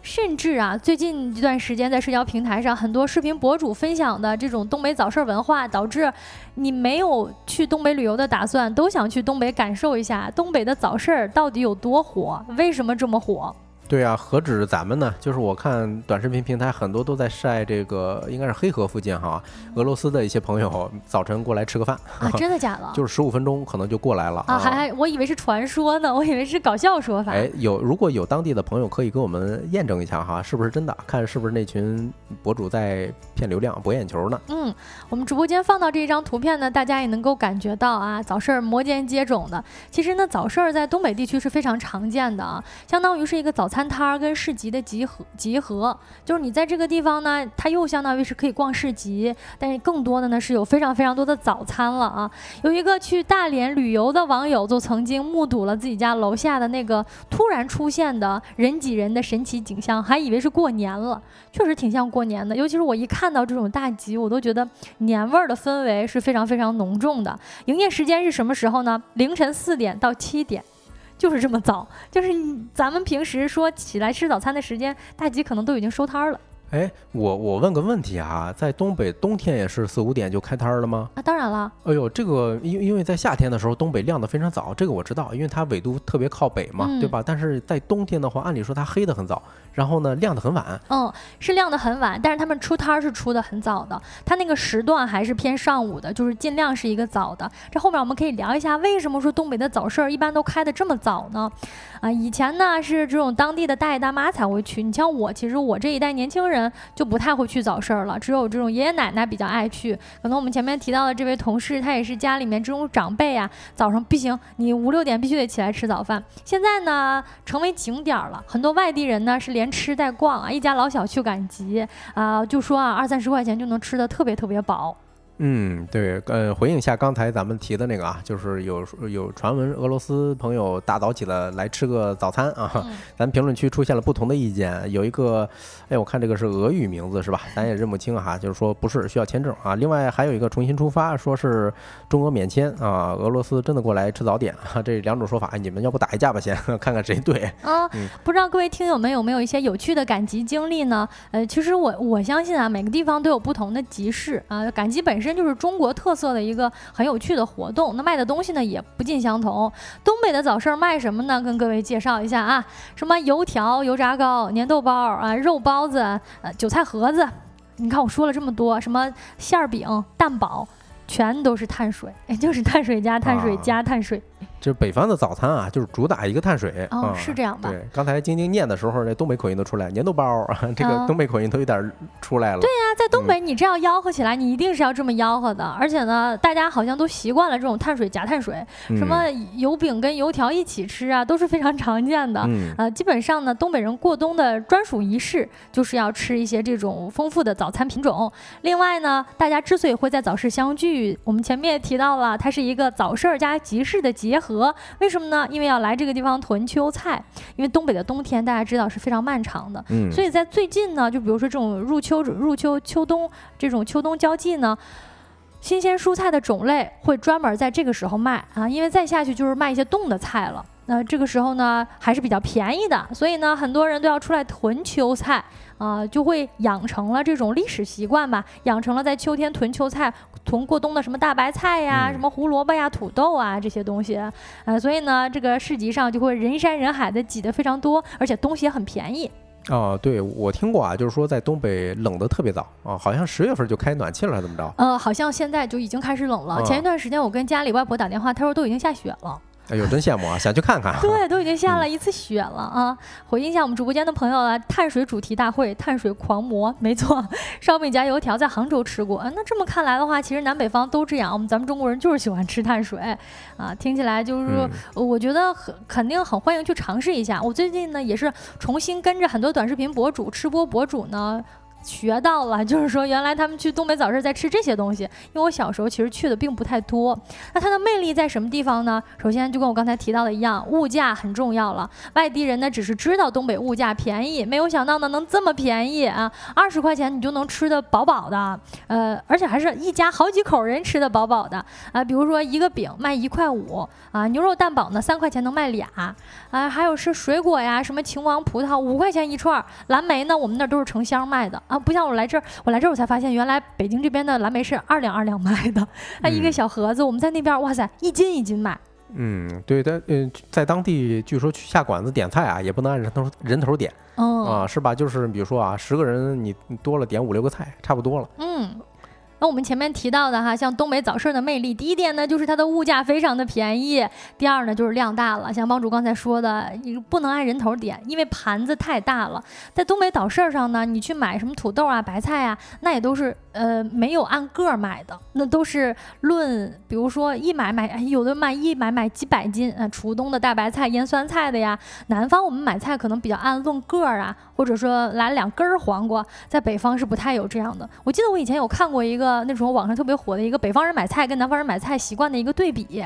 甚至啊，最近一段时间在社交平台上，很多视频博主分享的这种东北早市文化，导致你没有去东北旅游的打算，都想去东北感受一下东北的早市到底有多火，为什么这么火？对啊，何止咱们呢？就是我看短视频平台很多都在晒这个，应该是黑河附近哈，俄罗斯的一些朋友早晨过来吃个饭啊，真的假的？就是十五分钟可能就过来了啊，还还我以为是传说呢，我以为是搞笑说法。哎，有如果有当地的朋友可以跟我们验证一下哈，是不是真的？看是不是那群博主在骗流量、博眼球呢？嗯，我们直播间放到这一张图片呢，大家也能够感觉到啊，早市摩肩接踵的。其实呢，早市在东北地区是非常常见的啊，相当于是一个早餐。摊儿跟市集的集合，集合就是你在这个地方呢，它又相当于是可以逛市集，但是更多的呢是有非常非常多的早餐了啊。有一个去大连旅游的网友就曾经目睹了自己家楼下的那个突然出现的人挤人的神奇景象，还以为是过年了，确实挺像过年的。尤其是我一看到这种大集，我都觉得年味儿的氛围是非常非常浓重的。营业时间是什么时候呢？凌晨四点到七点。就是这么早，就是咱们平时说起来吃早餐的时间，大吉可能都已经收摊了。哎，我我问个问题啊，在东北冬天也是四五点就开摊了吗？啊，当然了。哎呦，这个因因为在夏天的时候，东北亮的非常早，这个我知道，因为它纬度特别靠北嘛，对吧？但是在冬天的话，按理说它黑的很早，然后呢亮的很晚。嗯，是亮的很晚，但是他们出摊儿是出的很早的，他那个时段还是偏上午的，就是尽量是一个早的。这后面我们可以聊一下，为什么说东北的早市一般都开的这么早呢？啊，以前呢是这种当地的大爷大妈才会去，你像我，其实我这一代年轻人。就不太会去早市了，只有这种爷爷奶奶比较爱去。可能我们前面提到的这位同事，他也是家里面这种长辈啊，早上不行，你五六点必须得起来吃早饭。现在呢，成为景点了，很多外地人呢是连吃带逛啊，一家老小去赶集啊，就说啊，二三十块钱就能吃的特别特别饱。嗯，对，呃，回应一下刚才咱们提的那个啊，就是有有传闻俄罗斯朋友大早起了来吃个早餐啊，咱评论区出现了不同的意见，有一个，哎，我看这个是俄语名字是吧？咱也认不清哈，就是说不是需要签证啊。另外还有一个重新出发，说是中俄免签啊，俄罗斯真的过来吃早点啊，这两种说法，你们要不打一架吧，先 看看谁对啊？不知道各位听友们有没有一些有趣的赶集经历呢？呃，其实我我相信啊，每个地方都有不同的集市啊，赶集本身。真就是中国特色的一个很有趣的活动，那卖的东西呢也不尽相同。东北的早市卖什么呢？跟各位介绍一下啊，什么油条、油炸糕、粘豆包啊、肉包子、呃韭菜盒子。你看我说了这么多，什么馅儿饼、蛋堡，全都是碳水，就是碳水加碳水加碳水。就是北方的早餐啊，就是主打一个碳水哦，是这样吧？对，刚才晶晶念的时候，那东北口音都出来，粘豆包，这个东北口音都有点出来了。对呀，在东北你这样吆喝起来，你一定是要这么吆喝的。而且呢，大家好像都习惯了这种碳水夹碳水，什么油饼跟油条一起吃啊，都是非常常见的。呃，基本上呢，东北人过冬的专属仪式就是要吃一些这种丰富的早餐品种。另外呢，大家之所以会在早市相聚，我们前面也提到了，它是一个早市加集市的结合。河。为什么呢？因为要来这个地方囤秋菜。因为东北的冬天大家知道是非常漫长的，嗯，所以在最近呢，就比如说这种入秋、入秋、秋冬这种秋冬交际呢。新鲜蔬菜的种类会专门在这个时候卖啊，因为再下去就是卖一些冻的菜了。那这个时候呢，还是比较便宜的，所以呢，很多人都要出来囤秋菜啊，就会养成了这种历史习惯吧，养成了在秋天囤秋菜、囤过冬的什么大白菜呀、什么胡萝卜呀、土豆啊这些东西啊，所以呢，这个市集上就会人山人海的挤得非常多，而且东西也很便宜。哦，对，我听过啊，就是说在东北冷得特别早啊，好像十月份就开暖气了，还怎么着？呃，好像现在就已经开始冷了。前一段时间我跟家里外婆打电话，她说都已经下雪了。哎呦，真羡慕啊！想去看看。对，都已经下了一次雪了啊！回应一下我们直播间的朋友啊，碳水主题大会，碳水狂魔，没错，烧饼夹油条在杭州吃过。嗯，那这么看来的话，其实南北方都这样，我们咱们中国人就是喜欢吃碳水啊。听起来就是说，我觉得很肯定很欢迎去尝试一下。我最近呢也是重新跟着很多短视频博主、吃播博主呢。学到了，就是说原来他们去东北早市在吃这些东西，因为我小时候其实去的并不太多。那它的魅力在什么地方呢？首先就跟我刚才提到的一样，物价很重要了。外地人呢只是知道东北物价便宜，没有想到呢能这么便宜啊！二十块钱你就能吃的饱饱的，呃，而且还是一家好几口人吃的饱饱的啊。比如说一个饼卖一块五啊，牛肉蛋堡呢三块钱能卖俩啊，还有是水果呀，什么秦王葡萄五块钱一串，蓝莓呢我们那都是成箱卖的啊。不像我来这儿，我来这儿我才发现，原来北京这边的蓝莓是二两二两卖的，它一个小盒子，我们在那边，哇塞，一斤一斤卖。嗯，对的，嗯，在当地据说去下馆子点菜啊，也不能按人头人头点，啊，是吧？就是比如说啊，十个人你多了点五六个菜，差不多了。嗯。那我们前面提到的哈，像东北早市的魅力，第一点呢就是它的物价非常的便宜，第二呢就是量大了。像帮主刚才说的，你不能按人头点，因为盘子太大了。在东北早市上呢，你去买什么土豆啊、白菜啊，那也都是呃没有按个买的，那都是论，比如说一买买，有的卖一买买几百斤啊，初冬的大白菜、腌酸菜的呀。南方我们买菜可能比较按论个啊，或者说来两根黄瓜，在北方是不太有这样的。我记得我以前有看过一个。呃，那种网上特别火的一个北方人买菜跟南方人买菜习惯的一个对比，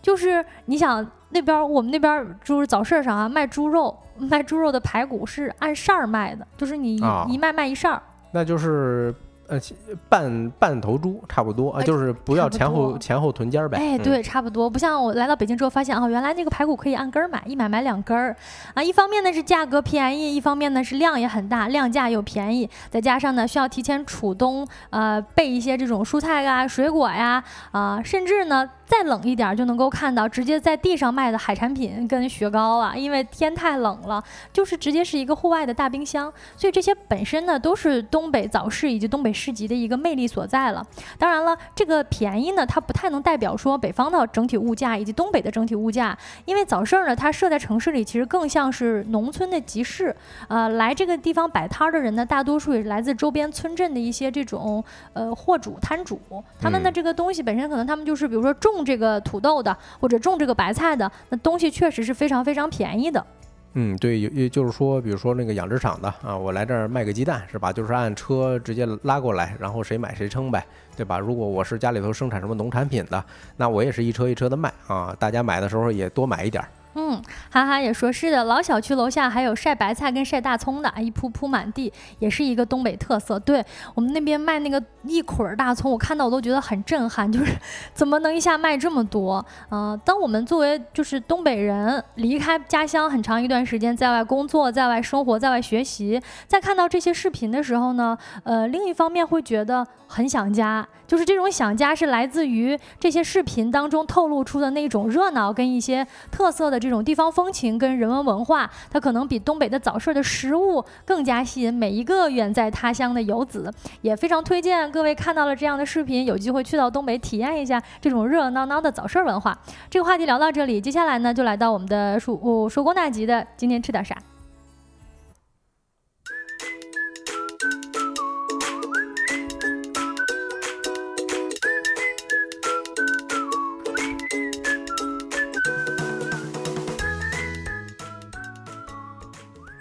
就是你想那边我们那边就是早市上啊卖猪肉，卖猪肉的排骨是按扇儿卖的，就是你一卖卖一扇儿，那就是。呃，半半头猪差不多啊，就是不要前后前后臀尖儿呗。哎，对，差不多。不像我来到北京之后发现啊，原来那个排骨可以按根儿买，一买买两根儿啊。一方面呢是价格便宜，一方面呢是量也很大，量价又便宜。再加上呢需要提前储冬，呃，备一些这种蔬菜啊、水果呀，啊，甚至呢。再冷一点就能够看到直接在地上卖的海产品跟雪糕啊，因为天太冷了，就是直接是一个户外的大冰箱，所以这些本身呢都是东北早市以及东北市集的一个魅力所在了。当然了，这个便宜呢，它不太能代表说北方的整体物价以及东北的整体物价，因为早市呢它设在城市里，其实更像是农村的集市。呃，来这个地方摆摊的人呢，大多数也是来自周边村镇的一些这种呃货主摊主，他们的这个东西本身可能他们就是比如说种。种这个土豆的，或者种这个白菜的，那东西确实是非常非常便宜的。嗯，对，也就是说，比如说那个养殖场的啊，我来这儿卖个鸡蛋是吧？就是按车直接拉过来，然后谁买谁称呗，对吧？如果我是家里头生产什么农产品的，那我也是一车一车的卖啊，大家买的时候也多买一点儿。嗯，哈哈也说是的，老小区楼下还有晒白菜跟晒大葱的，一铺铺满地，也是一个东北特色。对我们那边卖那个一捆儿大葱，我看到我都觉得很震撼，就是怎么能一下卖这么多？嗯，当我们作为就是东北人离开家乡很长一段时间，在外工作、在外生活、在外学习，在看到这些视频的时候呢，呃，另一方面会觉得很想家，就是这种想家是来自于这些视频当中透露出的那种热闹跟一些特色的。这种地方风情跟人文文化，它可能比东北的早市的食物更加吸引每一个远在他乡的游子，也非常推荐各位看到了这样的视频，有机会去到东北体验一下这种热热闹闹的早市文化。这个话题聊到这里，接下来呢就来到我们的数数工大集的今天吃点啥。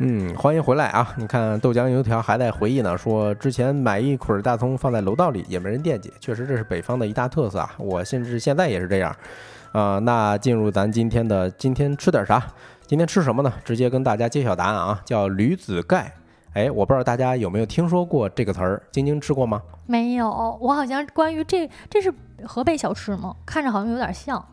嗯，欢迎回来啊！你看豆浆油条还在回忆呢，说之前买一捆大葱放在楼道里也没人惦记，确实这是北方的一大特色啊！我甚至现在也是这样。啊，那进入咱今天的今天吃点啥？今天吃什么呢？直接跟大家揭晓答案啊，叫驴子盖。哎，我不知道大家有没有听说过这个词儿，晶晶吃过吗？没有，我好像关于这这是河北小吃吗？看着好像有点像。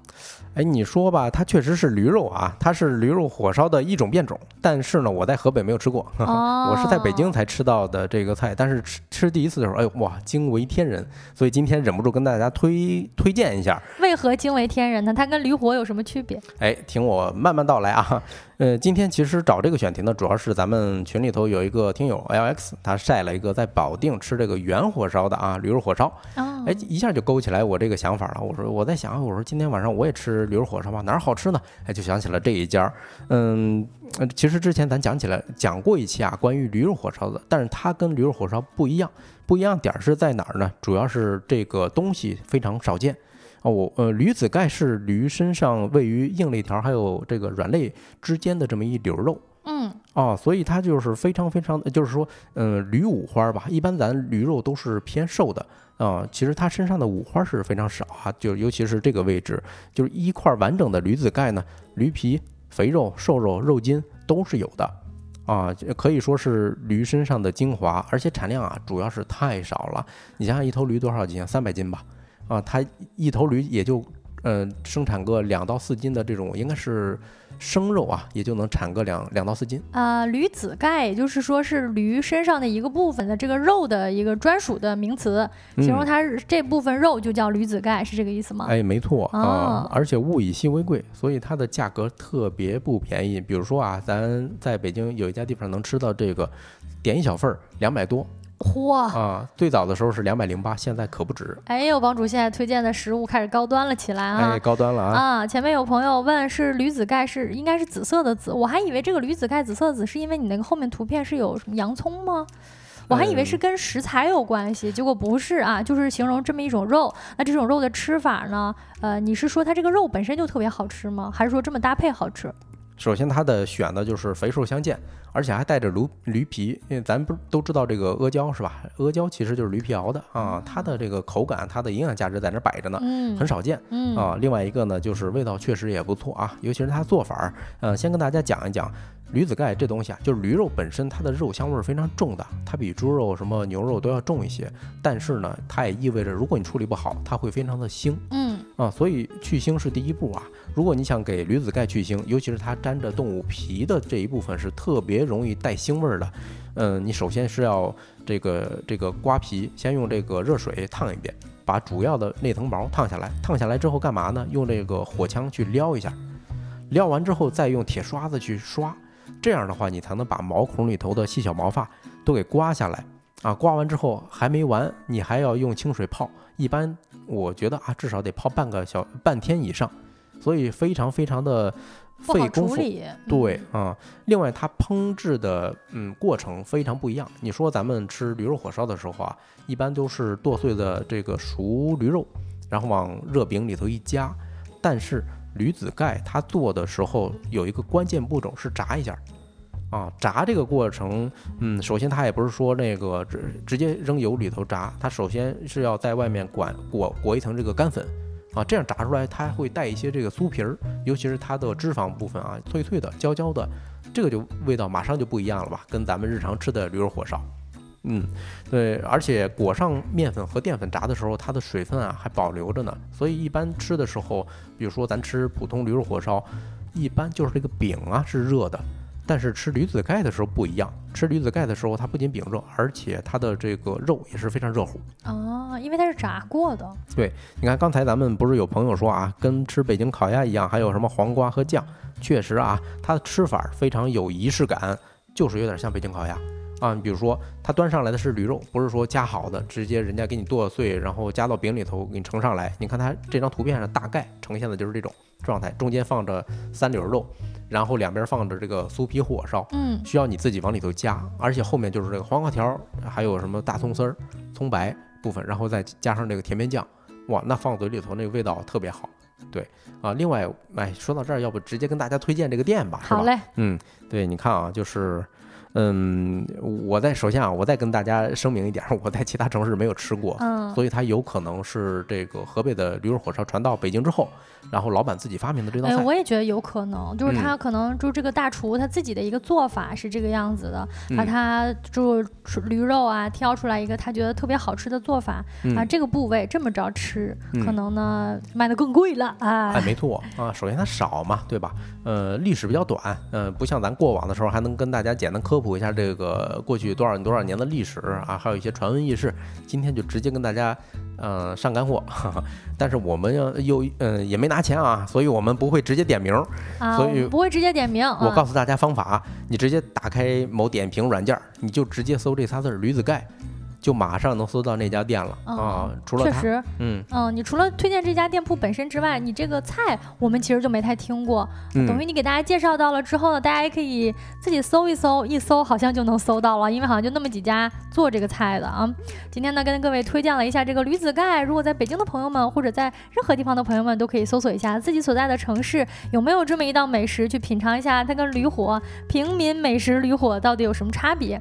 哎，你说吧，它确实是驴肉啊，它是驴肉火烧的一种变种。但是呢，我在河北没有吃过，我是在北京才吃到的这个菜。但是吃吃第一次的时候，哎呦哇，惊为天人！所以今天忍不住跟大家推推荐一下。为何惊为天人呢？它跟驴火有什么区别？哎，听我慢慢道来啊。呃，今天其实找这个选题呢，主要是咱们群里头有一个听友 LX，他晒了一个在保定吃这个原火烧的啊，驴肉火烧。哎，一下就勾起来我这个想法了。我说我在想，我说今天晚上我也吃驴肉火烧吧，哪儿好吃呢？哎，就想起了这一家。嗯，其实之前咱讲起来讲过一期啊，关于驴肉火烧的，但是它跟驴肉火烧不一样，不一样点儿是在哪儿呢？主要是这个东西非常少见。哦，呃，驴子盖是驴身上位于硬肋条还有这个软肋之间的这么一绺肉，嗯，哦，所以它就是非常非常，就是说，嗯，驴五花吧，一般咱驴肉都是偏瘦的，啊，其实它身上的五花是非常少啊，就尤其是这个位置，就是一块完整的驴子盖呢，驴皮、肥肉、瘦肉、肉筋都是有的，啊，可以说是驴身上的精华，而且产量啊，主要是太少了，你想想一头驴多少斤？三百斤吧。啊，它一头驴也就，呃，生产个两到四斤的这种，应该是生肉啊，也就能产个两两到四斤。啊，驴子盖，也就是说是驴身上的一个部分的这个肉的一个专属的名词，形容它这部分肉就叫驴子盖，是这个意思吗？哎，没错啊，而且物以稀为贵，所以它的价格特别不便宜。比如说啊，咱在北京有一家地方能吃到这个，点一小份儿两百多。嚯啊！最早的时候是两百零八，现在可不止。哎呦，帮主现在推荐的食物开始高端了起来啊！哎，高端了啊！啊，前面有朋友问是驴子盖是应该是紫色的紫，我还以为这个驴子盖紫色紫是因为你那个后面图片是有什么洋葱吗？我还以为是跟食材有关系，结果不是啊，就是形容这么一种肉。那这种肉的吃法呢？呃，你是说它这个肉本身就特别好吃吗？还是说这么搭配好吃？首先，它的选的就是肥瘦相间，而且还带着驴驴皮，因为咱不都知道这个阿胶是吧？阿胶其实就是驴皮熬的啊，它的这个口感，它的营养价值在那摆着呢，很少见啊。另外一个呢，就是味道确实也不错啊，尤其是它做法儿，呃，先跟大家讲一讲。驴子盖这东西啊，就是驴肉本身，它的肉香味儿非常重的，它比猪肉、什么牛肉都要重一些。但是呢，它也意味着，如果你处理不好，它会非常的腥。嗯啊，所以去腥是第一步啊。如果你想给驴子盖去腥，尤其是它沾着动物皮的这一部分是特别容易带腥味儿的。嗯，你首先是要这个这个刮皮，先用这个热水烫一遍，把主要的那层毛烫下来。烫下来之后干嘛呢？用这个火枪去撩一下，撩完之后再用铁刷子去刷。这样的话，你才能把毛孔里头的细小毛发都给刮下来啊！刮完之后还没完，你还要用清水泡。一般我觉得啊，至少得泡半个小半天以上，所以非常非常的费功夫。对啊，另外它烹制的嗯过程非常不一样。你说咱们吃驴肉火烧的时候啊，一般都是剁碎的这个熟驴肉，然后往热饼里头一夹，但是。驴子盖它做的时候有一个关键步骤是炸一下，啊，炸这个过程，嗯，首先它也不是说那个直直接扔油里头炸，它首先是要在外面裹裹裹一层这个干粉，啊，这样炸出来它会带一些这个酥皮儿，尤其是它的脂肪部分啊，脆脆的、焦焦的，这个就味道马上就不一样了吧，跟咱们日常吃的驴肉火烧。嗯，对，而且裹上面粉和淀粉炸的时候，它的水分啊还保留着呢，所以一般吃的时候，比如说咱吃普通驴肉火烧，一般就是这个饼啊是热的，但是吃驴子盖的时候不一样，吃驴子盖的时候，它不仅饼热，而且它的这个肉也是非常热乎。啊，因为它是炸过的。对，你看刚才咱们不是有朋友说啊，跟吃北京烤鸭一样，还有什么黄瓜和酱，确实啊，它的吃法非常有仪式感，就是有点像北京烤鸭。啊，你比如说，它端上来的是驴肉，不是说加好的，直接人家给你剁碎，然后加到饼里头给你盛上来。你看它这张图片上大概呈现的就是这种状态，中间放着三绺肉，然后两边放着这个酥皮火烧，嗯，需要你自己往里头加，而且后面就是这个黄瓜条，还有什么大葱丝儿、葱白部分，然后再加上这个甜面酱，哇，那放嘴里头那个味道特别好。对，啊，另外，哎，说到这儿，要不直接跟大家推荐这个店吧？好嘞，嗯，对，你看啊，就是。嗯，我在首先啊，我再跟大家声明一点，我在其他城市没有吃过，嗯，所以它有可能是这个河北的驴肉火烧传到北京之后，然后老板自己发明的这道菜。我也觉得有可能，就是他可能就这个大厨他自己的一个做法是这个样子的，把他就驴肉啊挑出来一个他觉得特别好吃的做法啊，这个部位这么着吃，可能呢卖的更贵了啊。哎，没错啊，首先它少嘛，对吧？呃，历史比较短，嗯，不像咱过往的时候还能跟大家简单科普一下这个过去多少多少年的历史啊，还有一些传闻轶事。今天就直接跟大家，嗯，上干货。但是我们要又嗯也没拿钱啊，所以我们不会直接点名，所以不会直接点名。我告诉大家方法，你直接打开某点评软件，你就直接搜这仨字儿“驴子盖”。就马上能搜到那家店了啊！除了确实，嗯嗯，你除了推荐这家店铺本身之外，你这个菜我们其实就没太听过。等于你给大家介绍到了之后呢，大家也可以自己搜一搜，一搜好像就能搜到了，因为好像就那么几家做这个菜的啊。今天呢，跟各位推荐了一下这个驴子盖，如果在北京的朋友们或者在任何地方的朋友们都可以搜索一下自己所在的城市有没有这么一道美食，去品尝一下它跟驴火平民美食驴火到底有什么差别。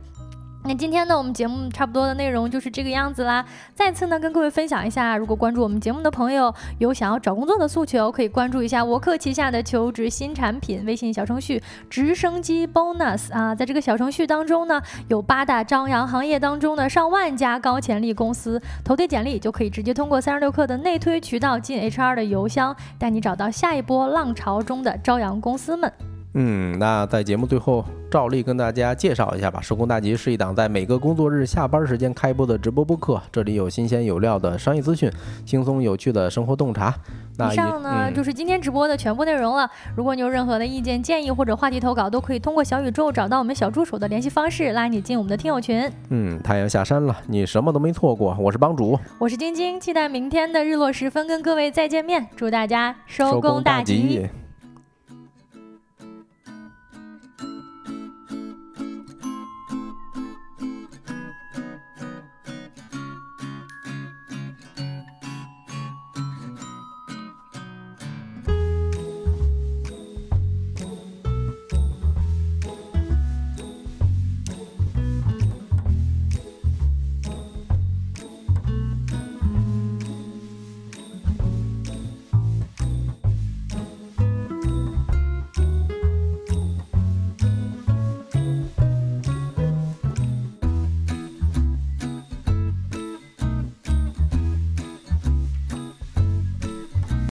那今天呢，我们节目差不多的内容就是这个样子啦。再次呢，跟各位分享一下，如果关注我们节目的朋友有想要找工作的诉求，可以关注一下沃克旗下的求职新产品微信小程序“直升机 Bonus” 啊，在这个小程序当中呢，有八大朝阳行业当中的上万家高潜力公司，投递简历就可以直接通过三十六氪的内推渠道进 HR 的邮箱，带你找到下一波浪潮中的朝阳公司们。嗯，那在节目最后，照例跟大家介绍一下吧。收工大吉是一档在每个工作日下班时间开播的直播播客，这里有新鲜有料的商业资讯，轻松有趣的生活洞察。以上呢就是今天直播的全部内容了。如果你有任何的意见建议或者话题投稿，都可以通过小宇宙找到我们小助手的联系方式，拉你进我们的听友群。嗯，太阳下山了，你什么都没错过。我是帮主，我是晶晶，期待明天的日落时分跟各位再见面。祝大家收工大吉。